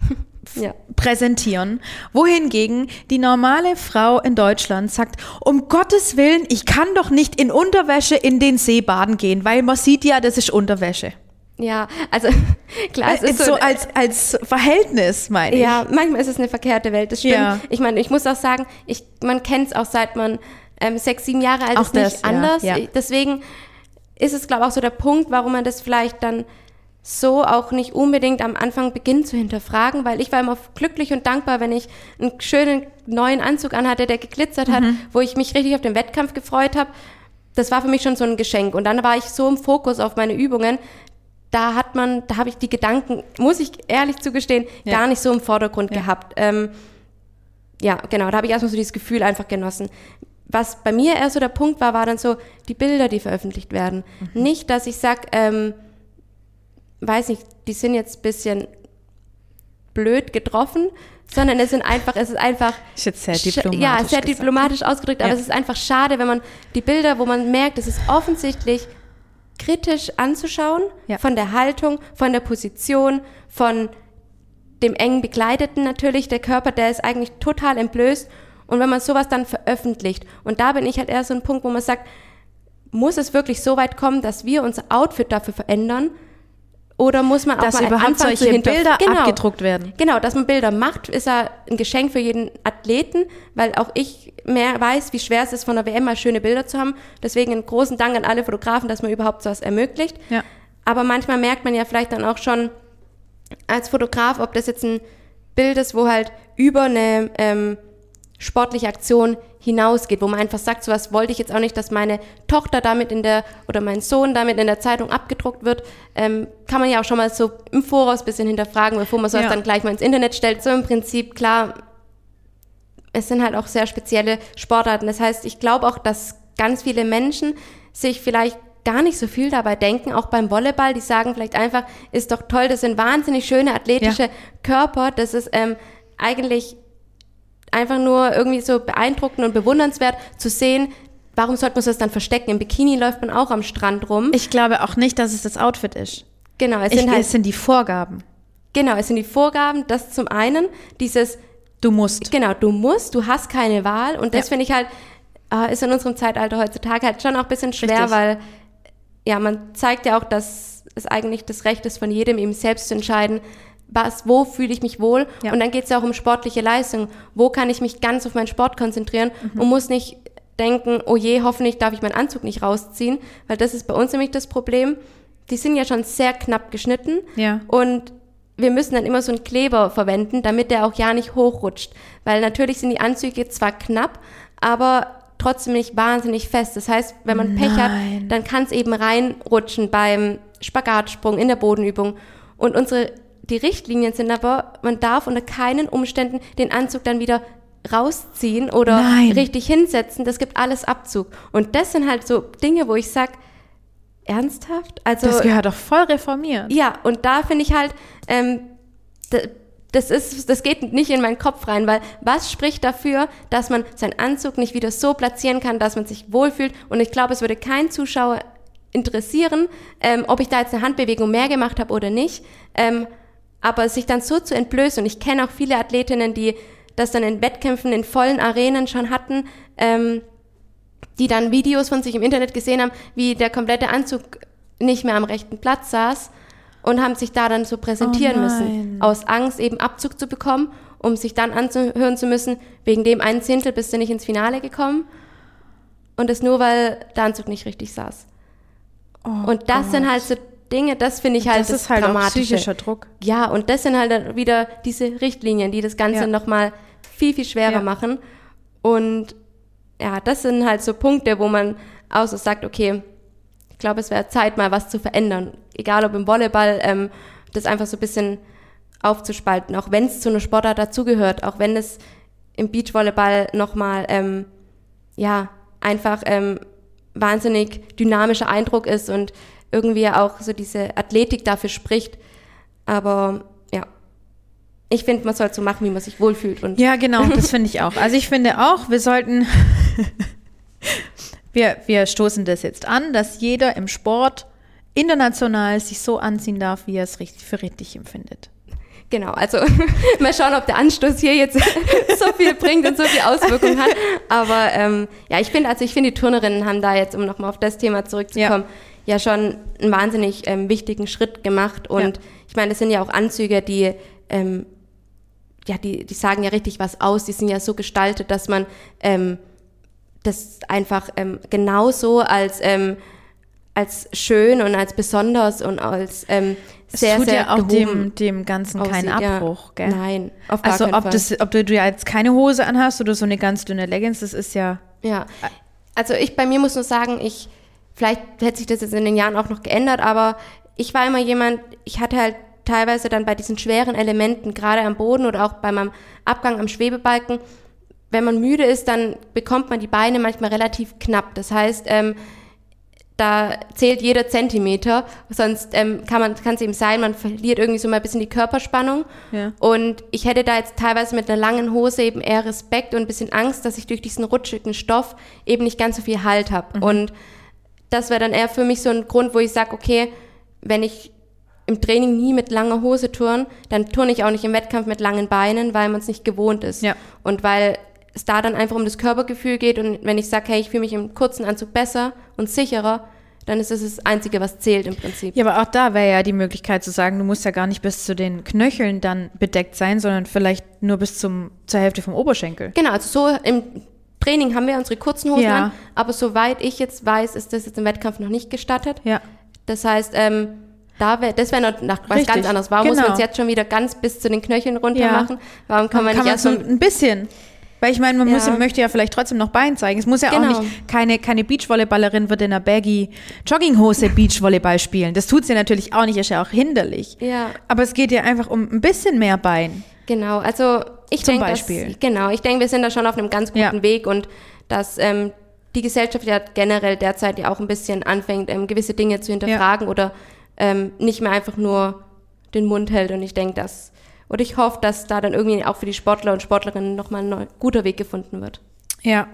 ja. präsentieren. Wohingegen die normale Frau in Deutschland sagt, um Gottes Willen, ich kann doch nicht in Unterwäsche in den See baden gehen, weil man sieht ja, das ist Unterwäsche. Ja, also klar, es ist so, so als, als Verhältnis, meine ich. Ja, manchmal ist es eine verkehrte Welt, das stimmt. Ja. Ich meine, ich muss auch sagen, ich, man kennt es auch seit man ähm, sechs, sieben Jahre alt auch ist, das, nicht anders. Ja. Deswegen ist es, glaube ich, auch so der Punkt, warum man das vielleicht dann so auch nicht unbedingt am Anfang beginnt zu hinterfragen, weil ich war immer glücklich und dankbar, wenn ich einen schönen neuen Anzug anhatte, der geglitzert hat, mhm. wo ich mich richtig auf den Wettkampf gefreut habe. Das war für mich schon so ein Geschenk. Und dann war ich so im Fokus auf meine Übungen, da hat man, da habe ich die Gedanken, muss ich ehrlich zugestehen, ja. gar nicht so im Vordergrund ja. gehabt. Ähm, ja, genau, da habe ich erstmal so dieses Gefühl einfach genossen. Was bei mir eher so der Punkt war, war dann so die Bilder, die veröffentlicht werden. Mhm. Nicht, dass ich sag, ähm, weiß nicht, die sind jetzt ein bisschen blöd getroffen, sondern es sind einfach, es ist einfach. Ist jetzt sehr diplomatisch. Ja, sehr gesagt. diplomatisch ausgedrückt, aber ja. es ist einfach schade, wenn man die Bilder, wo man merkt, es ist offensichtlich kritisch anzuschauen, ja. von der Haltung, von der Position, von dem eng Begleiteten natürlich, der Körper, der ist eigentlich total entblößt. Und wenn man sowas dann veröffentlicht, und da bin ich halt eher so ein Punkt, wo man sagt, muss es wirklich so weit kommen, dass wir unser Outfit dafür verändern, oder muss man auch dass mal überhaupt solche Bilder genau, abgedruckt werden? Genau, dass man Bilder macht, ist ja ein Geschenk für jeden Athleten, weil auch ich mehr weiß, wie schwer es ist, von der WM mal schöne Bilder zu haben. Deswegen einen großen Dank an alle Fotografen, dass man überhaupt sowas ermöglicht. Ja. Aber manchmal merkt man ja vielleicht dann auch schon als Fotograf, ob das jetzt ein Bild ist, wo halt über eine ähm, sportliche Aktion hinausgeht, wo man einfach sagt, so was wollte ich jetzt auch nicht, dass meine Tochter damit in der oder mein Sohn damit in der Zeitung abgedruckt wird, ähm, kann man ja auch schon mal so im Voraus ein bisschen hinterfragen, bevor man sowas ja. dann gleich mal ins Internet stellt. So im Prinzip, klar, es sind halt auch sehr spezielle Sportarten. Das heißt, ich glaube auch, dass ganz viele Menschen sich vielleicht gar nicht so viel dabei denken, auch beim Volleyball, die sagen vielleicht einfach, ist doch toll, das sind wahnsinnig schöne athletische ja. Körper, das ist ähm, eigentlich einfach nur irgendwie so beeindruckend und bewundernswert zu sehen, warum sollte man das dann verstecken? Im Bikini läuft man auch am Strand rum. Ich glaube auch nicht, dass es das Outfit ist. Genau, es sind, halt, es sind die Vorgaben. Genau, es sind die Vorgaben. Das zum einen, dieses Du musst. Genau, du musst, du hast keine Wahl. Und das ja. finde ich halt, äh, ist in unserem Zeitalter heutzutage halt schon auch ein bisschen schwer, Richtig. weil ja, man zeigt ja auch, dass es eigentlich das Recht ist von jedem, eben selbst zu entscheiden, was, wo fühle ich mich wohl? Ja. Und dann geht es ja auch um sportliche Leistung. Wo kann ich mich ganz auf meinen Sport konzentrieren mhm. und muss nicht denken, oh je, hoffentlich darf ich meinen Anzug nicht rausziehen, weil das ist bei uns nämlich das Problem. Die sind ja schon sehr knapp geschnitten ja. und wir müssen dann immer so einen Kleber verwenden, damit der auch ja nicht hochrutscht. Weil natürlich sind die Anzüge zwar knapp, aber trotzdem nicht wahnsinnig fest. Das heißt, wenn man Pech hat, dann kann es eben reinrutschen beim Spagatsprung, in der Bodenübung. Und unsere, die Richtlinien sind aber, man darf unter keinen Umständen den Anzug dann wieder rausziehen oder Nein. richtig hinsetzen. Das gibt alles Abzug. Und das sind halt so Dinge, wo ich sag, ernsthaft? Also Das gehört doch voll reformiert. ja, und da finde ich halt, ähm, das ist, das geht nicht in meinen Kopf rein, weil was spricht dafür, dass man seinen Anzug nicht wieder so platzieren kann, dass man sich wohlfühlt? Und ich glaube, es würde kein Zuschauer interessieren, ähm, ob ich da jetzt eine Handbewegung mehr gemacht habe oder nicht. Ähm, aber sich dann so zu entblößen, und ich kenne auch viele Athletinnen, die das dann in Wettkämpfen in vollen Arenen schon hatten, ähm, die dann Videos von sich im Internet gesehen haben, wie der komplette Anzug nicht mehr am rechten Platz saß und haben sich da dann so präsentieren Oh müssen, aus Angst eben Abzug zu bekommen, um sich dann anzuhören zu müssen, wegen dem einen Zehntel bist du nicht ins Finale gekommen und das nur, weil der Anzug nicht richtig saß. Oh und das sind Gott. halt so Dinge, das finde ich halt das das, ist halt Dramatische. psychischer Druck. Ja, und das sind halt dann wieder diese Richtlinien, die das Ganze Ja. nochmal viel, viel schwerer Ja. machen. Und ja, das sind halt so Punkte, wo man auch so sagt, okay, ich glaube, es wäre Zeit, mal was zu verändern. Egal ob im Volleyball, ähm, das einfach so ein bisschen aufzuspalten, auch wenn es zu einer Sportart dazugehört, auch wenn es im Beachvolleyball nochmal, ähm, ja, einfach ähm, wahnsinnig dynamischer Eindruck ist und irgendwie auch so diese Athletik dafür spricht. Aber ja, ich finde, man soll so machen, wie man sich wohlfühlt. Und Ja, genau, das finde ich auch. Also ich finde auch, wir sollten, wir, wir stoßen das jetzt an, dass jeder im Sport international sich so anziehen darf, wie er es richtig für richtig empfindet. Genau, also mal schauen, ob der Anstoß hier jetzt so viel bringt und so viel Auswirkung hat. Aber ähm, ja, ich finde, also ich finde, die Turnerinnen haben da jetzt, um nochmal auf das Thema zurückzukommen, ja, schon einen wahnsinnig ähm, wichtigen Schritt gemacht. Und Ja. ich meine, das sind ja auch Anzüge, die ähm, ja, die, die sagen ja richtig was aus. Die sind ja so gestaltet, dass man ähm, das einfach ähm, genauso als ähm, als schön und als besonders und als ähm, Es sehr, tut sehr ja auch dem, dem Ganzen keinen aussieht, ja. Abbruch, gell? Nein, auf gar Also keinen ob, Fall. das, ob du, du ja jetzt keine Hose anhast oder so eine ganz dünne Leggings, das ist ja, Ja, also ich bei mir muss nur sagen, ich vielleicht hätte sich das jetzt in den Jahren auch noch geändert, aber ich war immer jemand, ich hatte halt teilweise dann bei diesen schweren Elementen, gerade am Boden oder auch bei meinem Abgang am Schwebebalken, wenn man müde ist, dann bekommt man die Beine manchmal relativ knapp. Das heißt, ähm, da zählt jeder Zentimeter, sonst ähm, kann man kann es eben sein, man verliert irgendwie so mal ein bisschen die Körperspannung. Ja. Und ich hätte da jetzt teilweise mit einer langen Hose eben eher Respekt und ein bisschen Angst, dass ich durch diesen rutschigen Stoff eben nicht ganz so viel Halt habe. Und das wäre dann eher für mich so ein Grund, wo ich sage, okay, wenn ich im Training nie mit langer Hose turn, dann turne ich auch nicht im Wettkampf mit langen Beinen, weil man es nicht gewohnt ist. Ja. Und weil es da dann einfach um das Körpergefühl geht und wenn ich sage, hey, ich fühle mich im kurzen Anzug besser und sicherer, dann ist das das Einzige, was zählt im Prinzip. Ja, aber auch da wäre ja die Möglichkeit zu sagen, du musst ja gar nicht bis zu den Knöcheln dann bedeckt sein, sondern vielleicht nur bis zum, zur Hälfte vom Oberschenkel. Genau, also so im Training haben wir unsere kurzen Hosen Ja. an, aber soweit ich jetzt weiß, ist das jetzt im Wettkampf noch nicht gestattet. Ja. Das heißt, ähm, da wär, das wäre noch nach was Richtig, ganz anderes. Warum muss genau. man es jetzt schon wieder ganz bis zu den Knöcheln runter Ja. machen? Warum kann man kann nicht erst so ein bisschen. Weil ich meine, man muss, Ja. möchte ja vielleicht trotzdem noch Bein zeigen. Es muss ja Genau. auch nicht, keine, keine Beachvolleyballerin wird in einer baggy Jogginghose Beachvolleyball spielen. Das tut sie natürlich auch nicht, ist ja auch hinderlich. Ja. Aber es geht ja einfach um ein bisschen mehr Bein. Genau, also ich Zum denke, Beispiel. dass- genau, ich denke, wir sind da schon auf einem ganz guten Ja. Weg und dass ähm, die Gesellschaft ja generell derzeit ja auch ein bisschen anfängt, ähm, gewisse Dinge zu hinterfragen oder ähm, nicht mehr einfach nur den Mund hält. Und ich denke, dass oder ich hoffe, dass da dann irgendwie auch für die Sportler und Sportlerinnen nochmal ein guter Weg gefunden wird. Ja.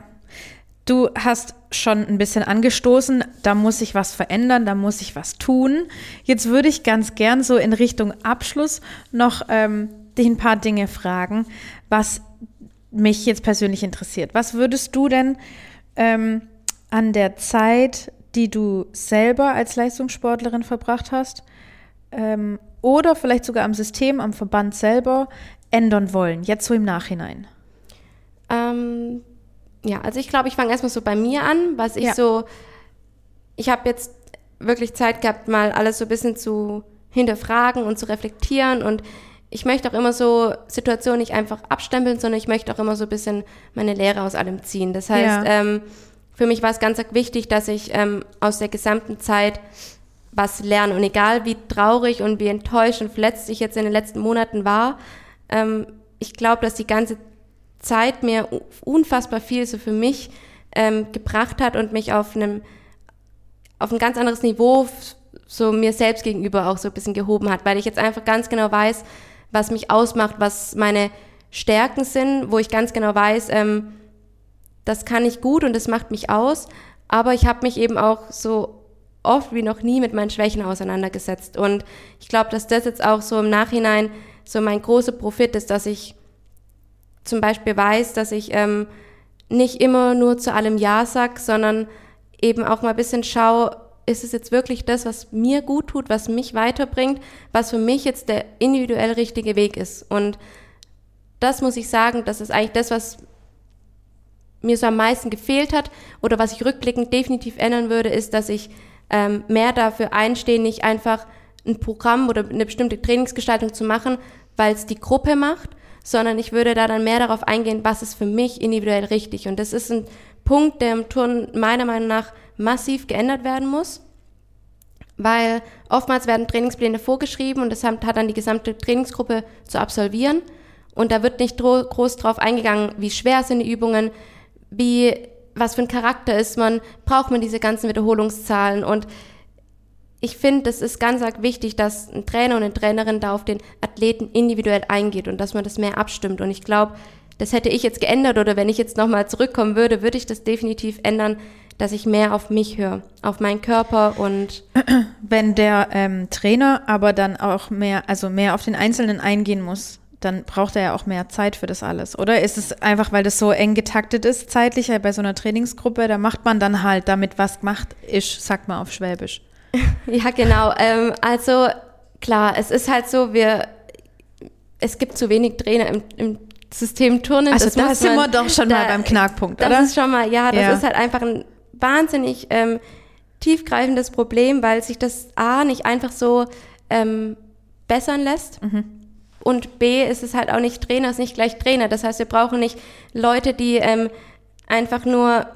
Du hast schon ein bisschen angestoßen, da muss sich was verändern, da muss sich was tun. Jetzt würde ich ganz gern so in Richtung Abschluss noch ähm, dich ein paar Dinge fragen, was mich jetzt persönlich interessiert. Was würdest du denn ähm, an der Zeit, die du selber als Leistungssportlerin verbracht hast, ähm, oder vielleicht sogar am System, am Verband selber ändern wollen, jetzt so im Nachhinein? Ähm, ja, also ich glaube, ich fange erstmal so bei mir an, was ich Ja. so, ich habe jetzt wirklich Zeit gehabt, mal alles so ein bisschen zu hinterfragen und zu reflektieren und ich möchte auch immer so Situationen nicht einfach abstempeln, sondern ich möchte auch immer so ein bisschen meine Lehre aus allem ziehen. Das heißt, Ja. ähm, für mich war es ganz wichtig, dass ich ähm, aus der gesamten Zeit was lernen. Und egal wie traurig und wie enttäuscht und verletzt ich jetzt in den letzten Monaten war, ähm, ich glaube, dass die ganze Zeit mir unfassbar viel so für mich ähm, gebracht hat und mich auf einem auf ein ganz anderes Niveau so mir selbst gegenüber auch so ein bisschen gehoben hat, weil ich jetzt einfach ganz genau weiß, was mich ausmacht, was meine Stärken sind, wo ich ganz genau weiß, ähm, das kann ich gut und das macht mich aus. Aber ich habe mich eben auch so oft wie noch nie mit meinen Schwächen auseinandergesetzt. Und ich glaube, dass das jetzt auch so im Nachhinein so mein großer Profit ist, dass ich zum Beispiel weiß, dass ich ähm, nicht immer nur zu allem Ja sag, sondern eben auch mal ein bisschen schaue, ist es jetzt wirklich das, was mir gut tut, was mich weiterbringt, was für mich jetzt der individuell richtige Weg ist. Und das muss ich sagen, das ist eigentlich das, was mir so am meisten gefehlt hat oder was ich rückblickend definitiv ändern würde, ist, dass ich ähm, mehr dafür einstehe, nicht einfach ein Programm oder eine bestimmte Trainingsgestaltung zu machen, weil es die Gruppe macht, sondern ich würde da dann mehr darauf eingehen, was ist für mich individuell richtig. Und das ist ein Punkt, der im Turn meiner Meinung nach massiv geändert werden muss, weil oftmals werden Trainingspläne vorgeschrieben und das hat dann die gesamte Trainingsgruppe zu absolvieren. Und da wird nicht groß drauf eingegangen, wie schwer sind die Übungen, wie, was für ein Charakter ist man, braucht man diese ganzen Wiederholungszahlen und ich finde, es ist ganz wichtig, dass ein Trainer und eine Trainerin da auf den Athleten individuell eingeht und dass man das mehr abstimmt. Und ich glaube, das hätte ich jetzt geändert oder wenn ich jetzt nochmal zurückkommen würde, würde ich das definitiv ändern, dass ich mehr auf mich höre, auf meinen Körper und wenn der ähm, Trainer aber dann auch mehr, also mehr auf den Einzelnen eingehen muss, dann braucht er ja auch mehr Zeit für das alles, oder? Ist es einfach, weil das so eng getaktet ist, zeitlich bei so einer Trainingsgruppe, da macht man dann halt damit, was gemacht ist, sagt man auf Schwäbisch. Ja, genau. Ähm, also klar, es ist halt so, wir, es gibt zu wenig Trainer im, im System Turnen. Also das da sind man, wir doch schon da, mal beim Knackpunkt, das oder? Das ist schon mal, ja, das ja. ist halt einfach ein wahnsinnig ähm, tiefgreifendes Problem, weil sich das A nicht einfach so ähm, bessern lässt. Mhm. Und B ist es halt auch nicht Trainer, ist nicht gleich Trainer. Das heißt, wir brauchen nicht Leute, die ähm, einfach nur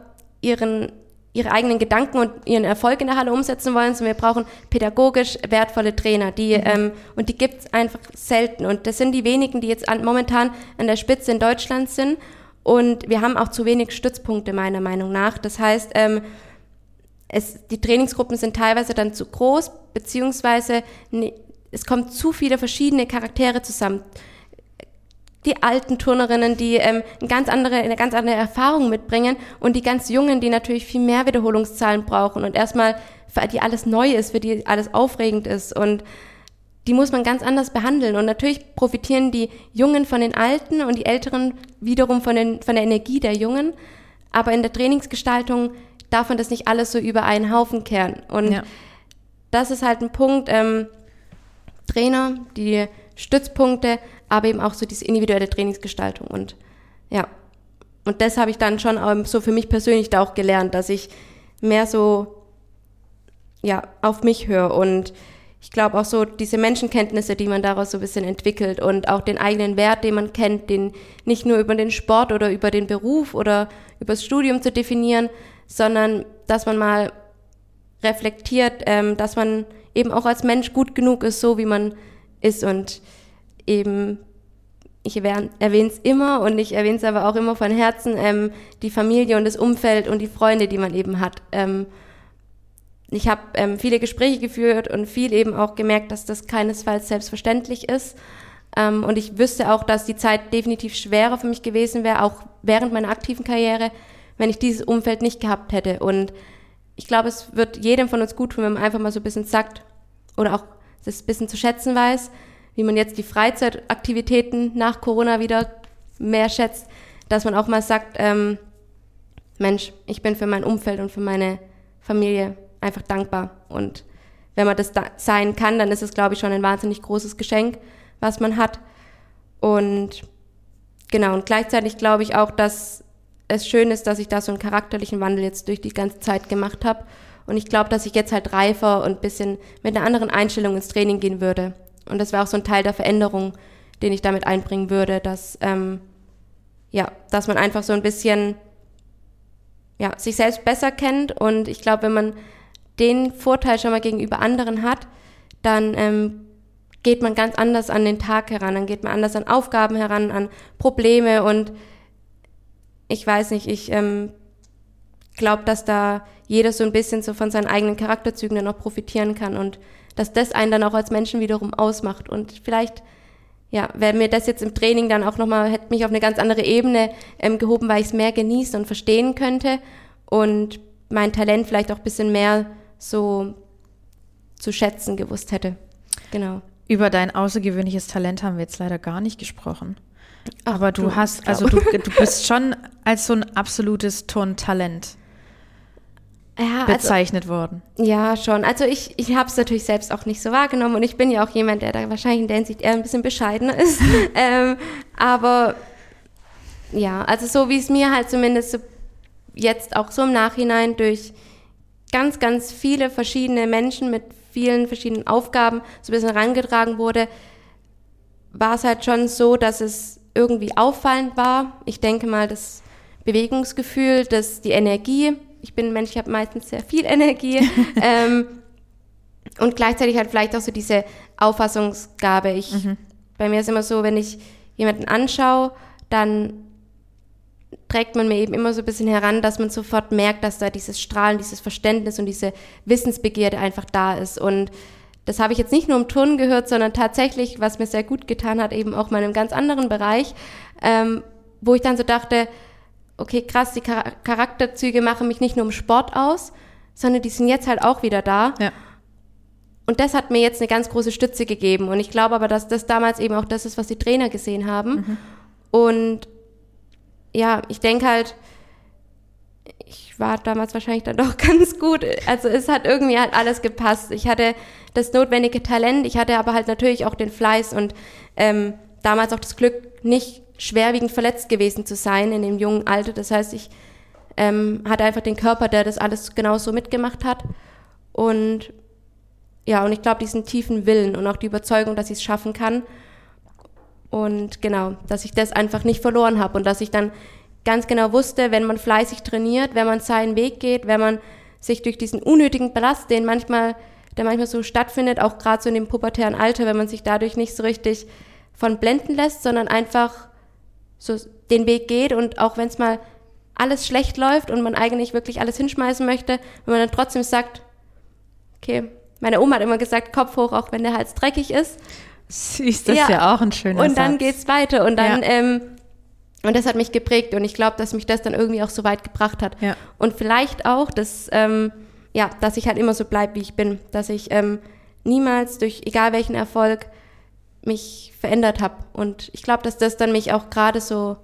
ihren ihre eigenen Gedanken und ihren Erfolg in der Halle umsetzen wollen, sondern wir brauchen pädagogisch wertvolle Trainer, die mhm. ähm, und die gibt's einfach selten und das sind die wenigen, die jetzt an, momentan an der Spitze in Deutschland sind und wir haben auch zu wenig Stützpunkte meiner Meinung nach. Das heißt, ähm, es, die Trainingsgruppen sind teilweise dann zu groß beziehungsweise es kommen zu viele verschiedene Charaktere zusammen die alten Turnerinnen, die ähm, eine, ganz andere, eine ganz andere Erfahrung mitbringen und die ganz Jungen, die natürlich viel mehr Wiederholungszahlen brauchen und erstmal, für die alles neu ist, für die alles aufregend ist und die muss man ganz anders behandeln. Und natürlich profitieren die Jungen von den Alten und die Älteren wiederum von, den, von der Energie der Jungen. Aber in der Trainingsgestaltung darf man das nicht alles so über einen Haufen kehren. Und ja. das ist halt ein Punkt, ähm, Trainer, die Stützpunkte, aber eben auch so diese individuelle Trainingsgestaltung und ja. Und das habe ich dann schon so für mich persönlich da auch gelernt, dass ich mehr so ja, auf mich höre und ich glaube auch so diese Menschenkenntnisse, die man daraus so ein bisschen entwickelt und auch den eigenen Wert, den man kennt, den nicht nur über den Sport oder über den Beruf oder über das Studium zu definieren, sondern dass man mal reflektiert, ähm, dass man eben auch als Mensch gut genug ist, so wie man ist und eben, ich erwähne es immer und ich erwähne es aber auch immer von Herzen, ähm, die Familie und das Umfeld und die Freunde, die man eben hat. Ähm, ich habe ähm, viele Gespräche geführt und viel eben auch gemerkt, dass das keinesfalls selbstverständlich ist. Ähm, und ich wüsste auch, dass die Zeit definitiv schwerer für mich gewesen wäre, auch während meiner aktiven Karriere, wenn ich dieses Umfeld nicht gehabt hätte. Und ich glaube, es wird jedem von uns gut tun, wenn man einfach mal so ein bisschen sagt oder auch das bisschen zu schätzen weiß, wie man jetzt die Freizeitaktivitäten nach Corona wieder mehr schätzt, dass man auch mal sagt, ähm, Mensch, ich bin für mein Umfeld und für meine Familie einfach dankbar. Und wenn man das da sein kann, dann ist es, glaube ich, schon ein wahnsinnig großes Geschenk, was man hat. Und genau, und gleichzeitig glaube ich auch, dass es schön ist, dass ich da so einen charakterlichen Wandel jetzt durch die ganze Zeit gemacht habe. Und ich glaube, dass ich jetzt halt reifer und bisschen mit einer anderen Einstellung ins Training gehen würde. Und das wäre auch so ein Teil der Veränderung, den ich damit einbringen würde, dass, ähm, ja, dass man einfach so ein bisschen ja, sich selbst besser kennt. Und ich glaube, wenn man den Vorteil schon mal gegenüber anderen hat, dann ähm, geht man ganz anders an den Tag heran, dann geht man anders an Aufgaben heran, an Probleme und ich weiß nicht, ich ähm, glaube, dass da jeder so ein bisschen so von seinen eigenen Charakterzügen dann auch profitieren kann und dass das einen dann auch als Menschen wiederum ausmacht und vielleicht ja, wäre mir das jetzt im Training dann auch nochmal, hätte mich auf eine ganz andere Ebene ähm, gehoben, weil ich es mehr genießen und verstehen könnte und mein Talent vielleicht auch ein bisschen mehr so zu schätzen gewusst hätte. Genau. Über dein außergewöhnliches Talent haben wir jetzt leider gar nicht gesprochen. Aber du, du, hast, also du, du bist schon als so ein absolutes Turntalent Ja, also, bezeichnet worden. ja, schon. Also ich, ich habe es natürlich selbst auch nicht so wahrgenommen und ich bin ja auch jemand, der da wahrscheinlich in der Hinsicht eher ein bisschen bescheidener ist. ähm, aber ja, also so wie es mir halt zumindest so jetzt auch so im Nachhinein durch ganz, ganz viele verschiedene Menschen mit vielen verschiedenen Aufgaben so ein bisschen rangetragen wurde, war es halt schon so, dass es irgendwie auffallend war. Ich denke mal, das Bewegungsgefühl, das, die Energie. Ich bin ein Mensch, ich habe meistens sehr viel Energie. ähm, und gleichzeitig halt vielleicht auch so diese Auffassungsgabe. Ich, Bei mir ist immer so, wenn ich jemanden anschaue, dann trägt man mir eben immer so ein bisschen heran, dass man sofort merkt, dass da dieses Strahlen, dieses Verständnis und diese Wissensbegierde einfach da ist. Und das habe ich jetzt nicht nur im Turnen gehört, sondern tatsächlich, was mir sehr gut getan hat, eben auch mal in einem ganz anderen Bereich, ähm, wo ich dann so dachte, okay, krass, die Char Charakterzüge machen mich nicht nur im Sport aus, sondern die sind jetzt halt auch wieder da. Ja. Und das hat mir jetzt eine ganz große Stütze gegeben. Und ich glaube aber, dass das damals eben auch das ist, was die Trainer gesehen haben. Und ja, ich denke halt, ich war damals wahrscheinlich dann doch ganz gut. Also es hat irgendwie halt alles gepasst. Ich hatte das notwendige Talent, ich hatte aber halt natürlich auch den Fleiß und ähm, damals auch das Glück, nicht schwerwiegend verletzt gewesen zu sein in dem jungen Alter. Das heißt, ich ähm, hatte einfach den Körper, der das alles genauso mitgemacht hat. Und ja, und ich glaube, diesen tiefen Willen und auch die Überzeugung, dass ich es schaffen kann. Und genau, dass ich das einfach nicht verloren habe und dass ich dann ganz genau wusste, wenn man fleißig trainiert, wenn man seinen Weg geht, wenn man sich durch diesen unnötigen Ballast, den manchmal, der manchmal so stattfindet, auch gerade so in dem pubertären Alter, wenn man sich dadurch nicht so richtig von blenden lässt, sondern einfach so den Weg geht und auch wenn es mal alles schlecht läuft und man eigentlich wirklich alles hinschmeißen möchte, wenn man dann trotzdem sagt, okay, meine Oma hat immer gesagt, Kopf hoch, auch wenn der Hals dreckig ist. Süß, das ist ja auch ein schöner Und dann Satz. geht's weiter und dann, Ja. ähm, und das hat mich geprägt und ich glaube, dass mich das dann irgendwie auch so weit gebracht hat. Ja. Und vielleicht auch, dass, ähm, ja, dass ich halt immer so bleib, wie ich bin, dass ich ähm, niemals durch egal welchen Erfolg mich verändert habe. Und ich glaube, dass das dann mich auch gerade so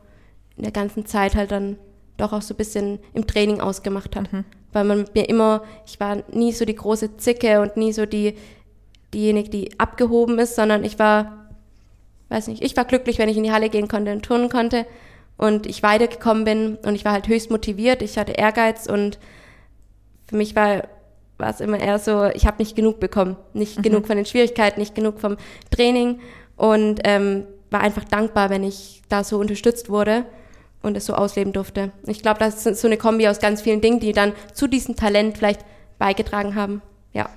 in der ganzen Zeit halt dann doch auch so ein bisschen im Training ausgemacht hat. Weil man mir immer, ich war nie so die große Zicke und nie so die, diejenige, die abgehoben ist, sondern ich war, weiß nicht, ich war glücklich, wenn ich in die Halle gehen konnte und turnen konnte und ich weitergekommen bin und ich war halt höchst motiviert, ich hatte Ehrgeiz und für mich war, war es immer eher so, ich habe nicht genug bekommen, nicht genug von den Schwierigkeiten, nicht genug vom Training und ähm, war einfach dankbar, wenn ich da so unterstützt wurde und es so ausleben durfte. Ich glaube, das ist so eine Kombi aus ganz vielen Dingen, die dann zu diesem Talent vielleicht beigetragen haben. Ja.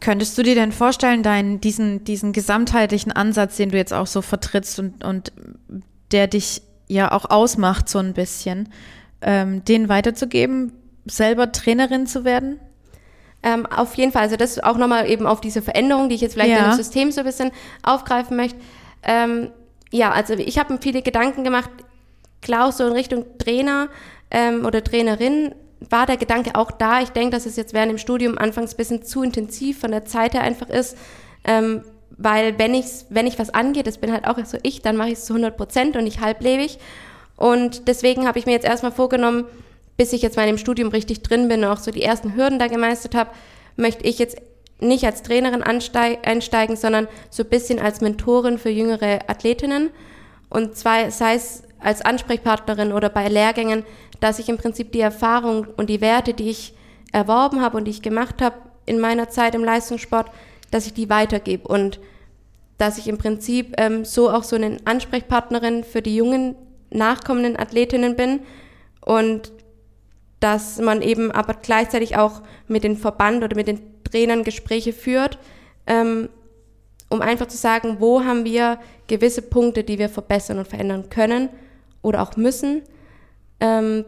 Könntest du dir denn vorstellen, deinen, diesen, diesen gesamtheitlichen Ansatz, den du jetzt auch so vertrittst und, und der dich ja auch ausmacht so ein bisschen, ähm, den weiterzugeben, selber Trainerin zu werden? Ähm, auf jeden Fall, also das auch nochmal eben auf diese Veränderung, die ich jetzt vielleicht Ja. in dem System so ein bisschen aufgreifen möchte. Ähm, ja, also ich habe mir viele Gedanken gemacht, klar auch so in Richtung Trainer ähm, oder Trainerin war der Gedanke auch da. Ich denke, dass es jetzt während dem Studium anfangs ein bisschen zu intensiv von der Zeit her einfach ist, ähm, weil wenn ich wenn ich was angehe, das bin halt auch so ich, dann mache ich es zu 100 Prozent und nicht halblebig. Und deswegen habe ich mir jetzt erstmal vorgenommen, bis ich jetzt mal im Studium richtig drin bin und auch so die ersten Hürden da gemeistert habe, möchte ich jetzt nicht als Trainerin einsteigen, sondern so ein bisschen als Mentorin für jüngere Athletinnen. Und zwar sei es als Ansprechpartnerin oder bei Lehrgängen, dass ich im Prinzip die Erfahrung und die Werte, die ich erworben habe und die ich gemacht habe in meiner Zeit im Leistungssport, dass ich die weitergebe und dass ich im Prinzip ähm, so auch so eine Ansprechpartnerin für die jungen nachkommenden Athletinnen bin und dass man eben aber gleichzeitig auch mit den Verband oder mit den Trainern Gespräche führt, ähm, um einfach zu sagen, wo haben wir gewisse Punkte, die wir verbessern und verändern können oder auch müssen, ähm,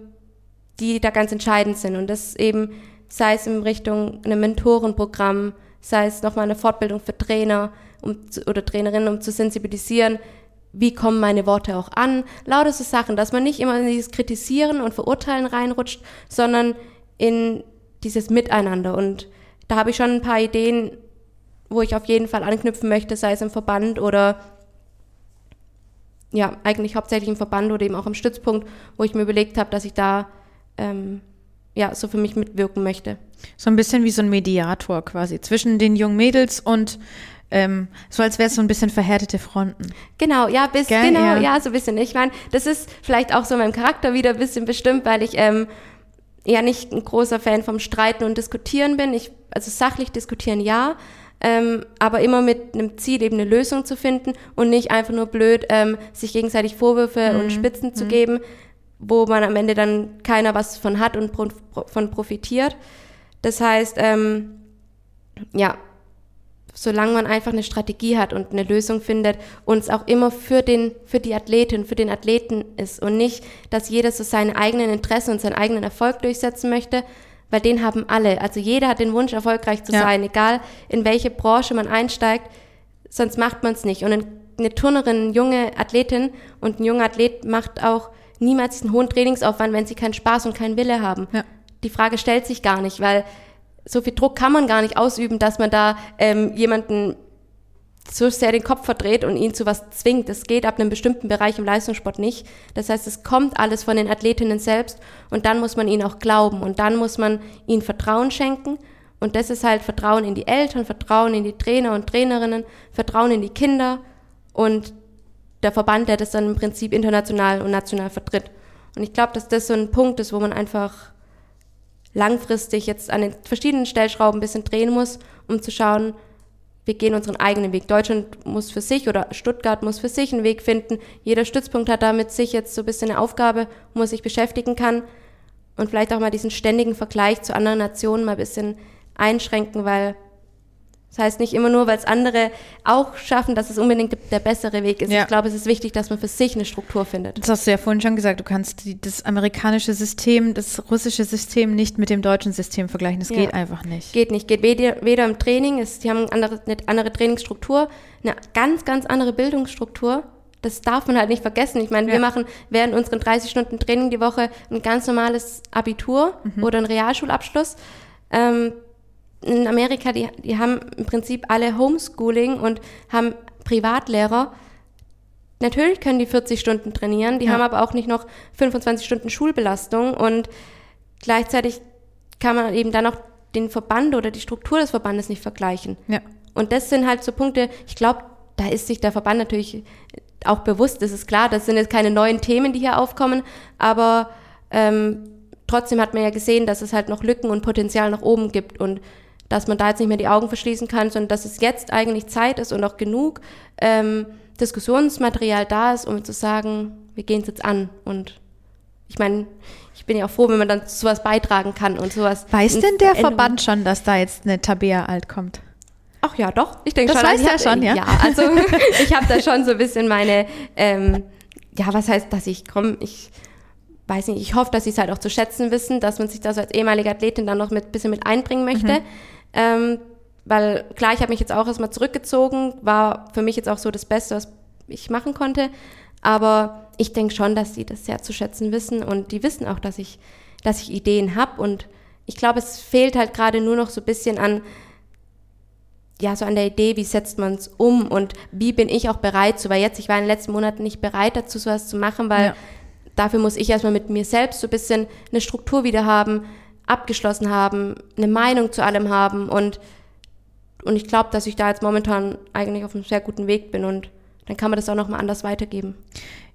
die da ganz entscheidend sind. Und das eben, sei es in Richtung einem Mentorenprogramm, sei es nochmal eine Fortbildung für Trainer um, oder Trainerinnen, um zu sensibilisieren, wie kommen meine Worte auch an, lauter so Sachen, dass man nicht immer in dieses Kritisieren und Verurteilen reinrutscht, sondern in dieses Miteinander. Und da habe ich schon ein paar Ideen, wo ich auf jeden Fall anknüpfen möchte, sei es im Verband oder ja, eigentlich hauptsächlich im Verband oder eben auch im Stützpunkt, wo ich mir überlegt habe, dass ich da ähm, ja so für mich mitwirken möchte. So ein bisschen wie so ein Mediator quasi zwischen den jungen Mädels und ähm, so als wäre es so ein bisschen verhärtete Fronten. Genau, ja, bis, Gell, genau, ja. ja. so ein bisschen. Ich meine, das ist vielleicht auch so meinem Charakter wieder ein bisschen bestimmt, weil ich ähm, ja nicht ein großer Fan vom Streiten und Diskutieren bin. Ich, also sachlich diskutieren ja, ähm, aber immer mit einem Ziel, eben eine Lösung zu finden und nicht einfach nur blöd, ähm, sich gegenseitig Vorwürfe mhm. und Spitzen mhm. zu geben, wo man am Ende dann keiner was von hat und pro, von profitiert. Das heißt, ähm, ja, solange man einfach eine Strategie hat und eine Lösung findet und es auch immer für den, für die Athletin, für den Athleten ist und nicht, dass jeder so seine eigenen Interessen und seinen eigenen Erfolg durchsetzen möchte, weil den haben alle. Also jeder hat den Wunsch, erfolgreich zu ja. sein, egal in welche Branche man einsteigt, sonst macht man es nicht. Und eine Turnerin, eine junge Athletin und ein junger Athlet macht auch niemals einen hohen Trainingsaufwand, wenn sie keinen Spaß und keinen Wille haben. Ja. Die Frage stellt sich gar nicht, weil so viel Druck kann man gar nicht ausüben, dass man da ähm, jemanden so sehr den Kopf verdreht und ihn zu was zwingt. Das geht ab einem bestimmten Bereich im Leistungssport nicht. Das heißt, es kommt alles von den Athletinnen selbst und dann muss man ihnen auch glauben und dann muss man ihnen Vertrauen schenken. Und das ist halt Vertrauen in die Eltern, Vertrauen in die Trainer und Trainerinnen, Vertrauen in die Kinder und der Verband, der das dann im Prinzip international und national vertritt. Und ich glaube, dass das so ein Punkt ist, wo man einfach langfristig jetzt an den verschiedenen Stellschrauben ein bisschen drehen muss, um zu schauen, wir gehen unseren eigenen Weg. Deutschland muss für sich oder Stuttgart muss für sich einen Weg finden. Jeder Stützpunkt hat damit sich jetzt so ein bisschen eine Aufgabe, wo er sich beschäftigen kann und vielleicht auch mal diesen ständigen Vergleich zu anderen Nationen mal ein bisschen einschränken, weil das heißt nicht immer nur, weil es andere auch schaffen, dass es unbedingt der bessere Weg ist. Ja. Ich glaube, es ist wichtig, dass man für sich eine Struktur findet. Das hast du ja vorhin schon gesagt. Du kannst die, das amerikanische System, das russische System nicht mit dem deutschen System vergleichen. Das ja. geht einfach nicht. Geht nicht. Geht weder, weder im Training, ist, die haben eine andere, eine andere Trainingsstruktur, eine ganz, ganz andere Bildungsstruktur. Das darf man halt nicht vergessen. Ich meine, ja. wir machen während unseren 30 Stunden Training die Woche ein ganz normales Abitur mhm. oder einen Realschulabschluss. Ähm, in Amerika, die, die haben im Prinzip alle Homeschooling und haben Privatlehrer. Natürlich können die 40 Stunden trainieren, die ja. haben aber auch nicht noch 25 Stunden Schulbelastung und gleichzeitig kann man eben dann auch den Verband oder die Struktur des Verbandes nicht vergleichen. Ja. Und das sind halt so Punkte, ich glaube, da ist sich der Verband natürlich auch bewusst, das ist klar, das sind jetzt keine neuen Themen, die hier aufkommen, aber ähm, trotzdem hat man ja gesehen, dass es halt noch Lücken und Potenzial nach oben gibt und dass man da jetzt nicht mehr die Augen verschließen kann, sondern dass es jetzt eigentlich Zeit ist und auch genug ähm, Diskussionsmaterial da ist, um zu sagen, wir gehen es jetzt an. Und ich meine, ich bin ja auch froh, wenn man dann sowas beitragen kann und sowas. Weiß denn der Verband schon, dass da jetzt eine Tabea alt kommt? Ach ja, doch. Ich denke schon. Das weiß er schon, ja. Ja, also ich habe da schon so ein bisschen meine, ähm, ja, was heißt, dass ich komme, ich weiß nicht, ich hoffe, dass sie es halt auch zu schätzen wissen, dass man sich da so als ehemalige Athletin dann noch mit bisschen mit einbringen möchte. Mhm. Ähm, weil klar, ich habe mich jetzt auch erstmal zurückgezogen, war für mich jetzt auch so das Beste, was ich machen konnte. Aber ich denke schon, dass sie das sehr zu schätzen wissen und die wissen auch, dass ich, dass ich Ideen habe. Und ich glaube, es fehlt halt gerade nur noch so ein bisschen an, ja, so an der Idee, wie setzt man es um und wie bin ich auch bereit zu, weil jetzt, ich war in den letzten Monaten nicht bereit dazu, sowas zu machen, weil ja. dafür muss ich erstmal mit mir selbst so ein bisschen eine Struktur wieder haben, abgeschlossen haben, eine Meinung zu allem haben und, und ich glaube, dass ich da jetzt momentan eigentlich auf einem sehr guten Weg bin und dann kann man das auch nochmal anders weitergeben.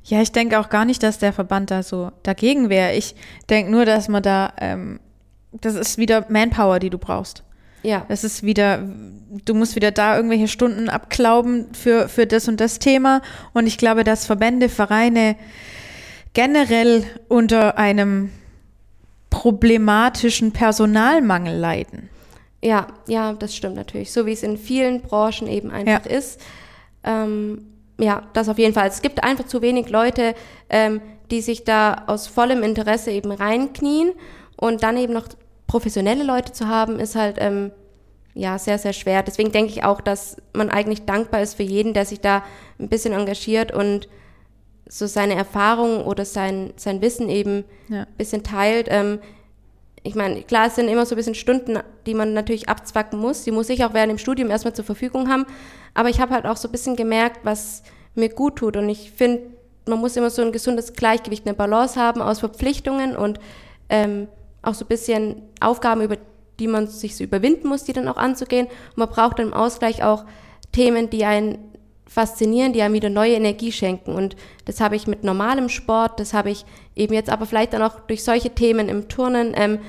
Ja, ich denke auch gar nicht, dass der Verband da so dagegen wäre. Ich denke nur, dass man da, ähm, das ist wieder Manpower, die du brauchst. Ja. Das ist wieder, du musst wieder da irgendwelche Stunden abklauben für, für das und das Thema. Und ich glaube, dass Verbände, Vereine generell unter einem problematischen Personalmangel leiden. Ja, ja, das stimmt natürlich. So wie es in vielen Branchen eben einfach ja. ist. Ähm, ja, das auf jeden Fall. Es gibt einfach zu wenig Leute, ähm, die sich da aus vollem Interesse eben reinknien und dann eben noch professionelle Leute zu haben, ist halt ähm, ja sehr, sehr schwer. Deswegen denke ich auch, dass man eigentlich dankbar ist für jeden, der sich da ein bisschen engagiert und so seine Erfahrungen oder sein, sein Wissen eben ja. ein bisschen teilt. Ähm, ich meine, klar, es sind immer so ein bisschen Stunden, die man natürlich abzwacken muss. Die muss ich auch während dem Studium erstmal zur Verfügung haben. Aber ich habe halt auch so ein bisschen gemerkt, was mir gut tut. Und ich finde, man muss immer so ein gesundes Gleichgewicht, eine Balance haben aus Verpflichtungen und ähm, auch so ein bisschen Aufgaben, über die man sich so überwinden muss, die dann auch anzugehen. Und man braucht dann im Ausgleich auch Themen, die einen faszinieren, die einem wieder neue Energie schenken. Und das habe ich mit normalem Sport, das habe ich eben jetzt aber vielleicht dann auch durch solche Themen im Turnen, ähm,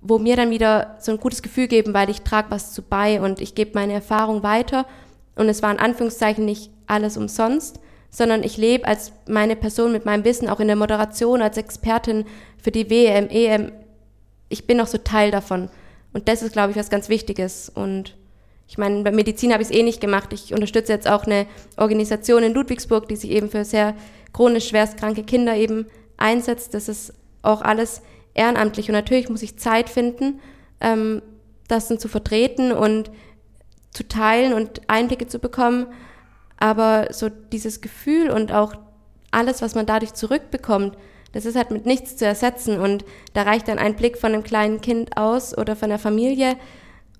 wo mir dann wieder so ein gutes Gefühl geben, weil ich trage was zu bei und ich gebe meine Erfahrung weiter. Und es war in Anführungszeichen nicht alles umsonst, sondern ich lebe als meine Person mit meinem Wissen auch in der Moderation als Expertin für die WM, EM. Ich bin auch so Teil davon. Und das ist, glaube ich, was ganz Wichtiges. Und ich meine, bei Medizin habe ich es eh nicht gemacht. Ich unterstütze jetzt auch eine Organisation in Ludwigsburg, die sich eben für sehr chronisch schwerstkranke Kinder eben einsetzt. Das ist auch alles ehrenamtlich. Und natürlich muss ich Zeit finden, ähm, das dann zu vertreten und zu teilen und Einblicke zu bekommen. Aber so dieses Gefühl und auch alles, was man dadurch zurückbekommt, das ist halt mit nichts zu ersetzen. Und da reicht dann ein Blick von einem kleinen Kind aus oder von der Familie.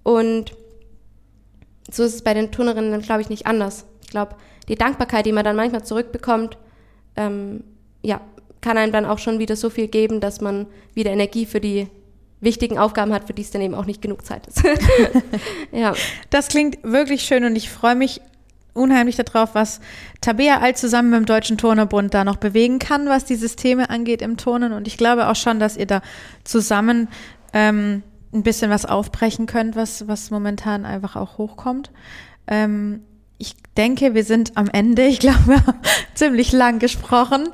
Und so ist es bei den Turnerinnen glaube ich, nicht anders. Ich glaube, die Dankbarkeit, die man dann manchmal zurückbekommt, ähm, ja, kann einem dann auch schon wieder so viel geben, dass man wieder Energie für die wichtigen Aufgaben hat, für die es dann eben auch nicht genug Zeit ist. ja. Das klingt wirklich schön und ich freue mich unheimlich darauf, was Tabea all zusammen mit dem Deutschen Turnerbund da noch bewegen kann, was die Systeme angeht im Turnen. Und ich glaube auch schon, dass ihr da zusammen ähm, ein bisschen was aufbrechen könnt, was, was momentan einfach auch hochkommt. Ähm, ich denke, wir sind am Ende. Ich glaube, wir haben ziemlich lang gesprochen.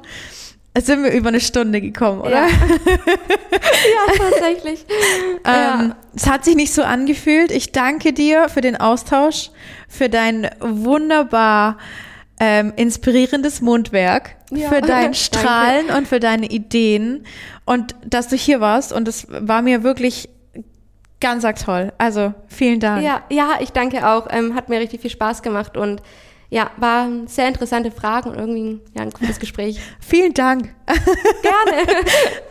Sind wir über eine Stunde gekommen, oder? Ja, ja tatsächlich. ähm, ja. Es hat sich nicht so angefühlt. Ich danke dir für den Austausch, für dein wunderbar ähm, inspirierendes Mundwerk, ja. für dein Strahlen und für deine Ideen und dass du hier warst. Und es war mir wirklich Ganz toll. Also vielen Dank. Ja, ja, ich danke auch. Ähm, hat mir richtig viel Spaß gemacht und ja, waren sehr interessante Fragen und irgendwie ja, ein cooles Gespräch. Vielen Dank. Gerne.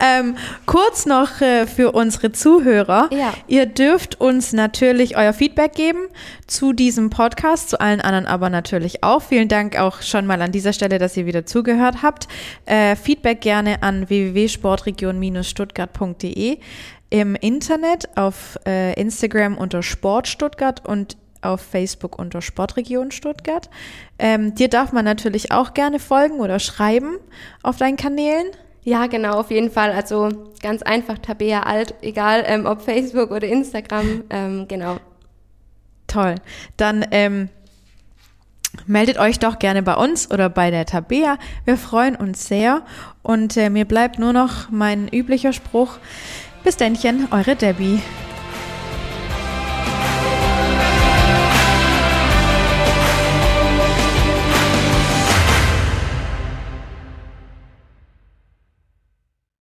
ähm, kurz noch äh, für unsere Zuhörer. Ja. Ihr dürft uns natürlich euer Feedback geben zu diesem Podcast, zu allen anderen aber natürlich auch. Vielen Dank auch schon mal an dieser Stelle, dass ihr wieder zugehört habt. Äh, Feedback gerne an www.sportregion-stuttgart.de im Internet, auf äh, Instagram unter Sport Stuttgart und auf Facebook unter Sportregion Stuttgart. Ähm, dir darf man natürlich auch gerne folgen oder schreiben auf deinen Kanälen. Ja, genau, auf jeden Fall. Also ganz einfach Tabea Alt, egal ähm, ob Facebook oder Instagram, ähm, genau. Toll. Dann ähm, meldet euch doch gerne bei uns oder bei der Tabea. Wir freuen uns sehr. Und äh, mir bleibt nur noch mein üblicher Spruch. Bis dennchen, eure Debbie.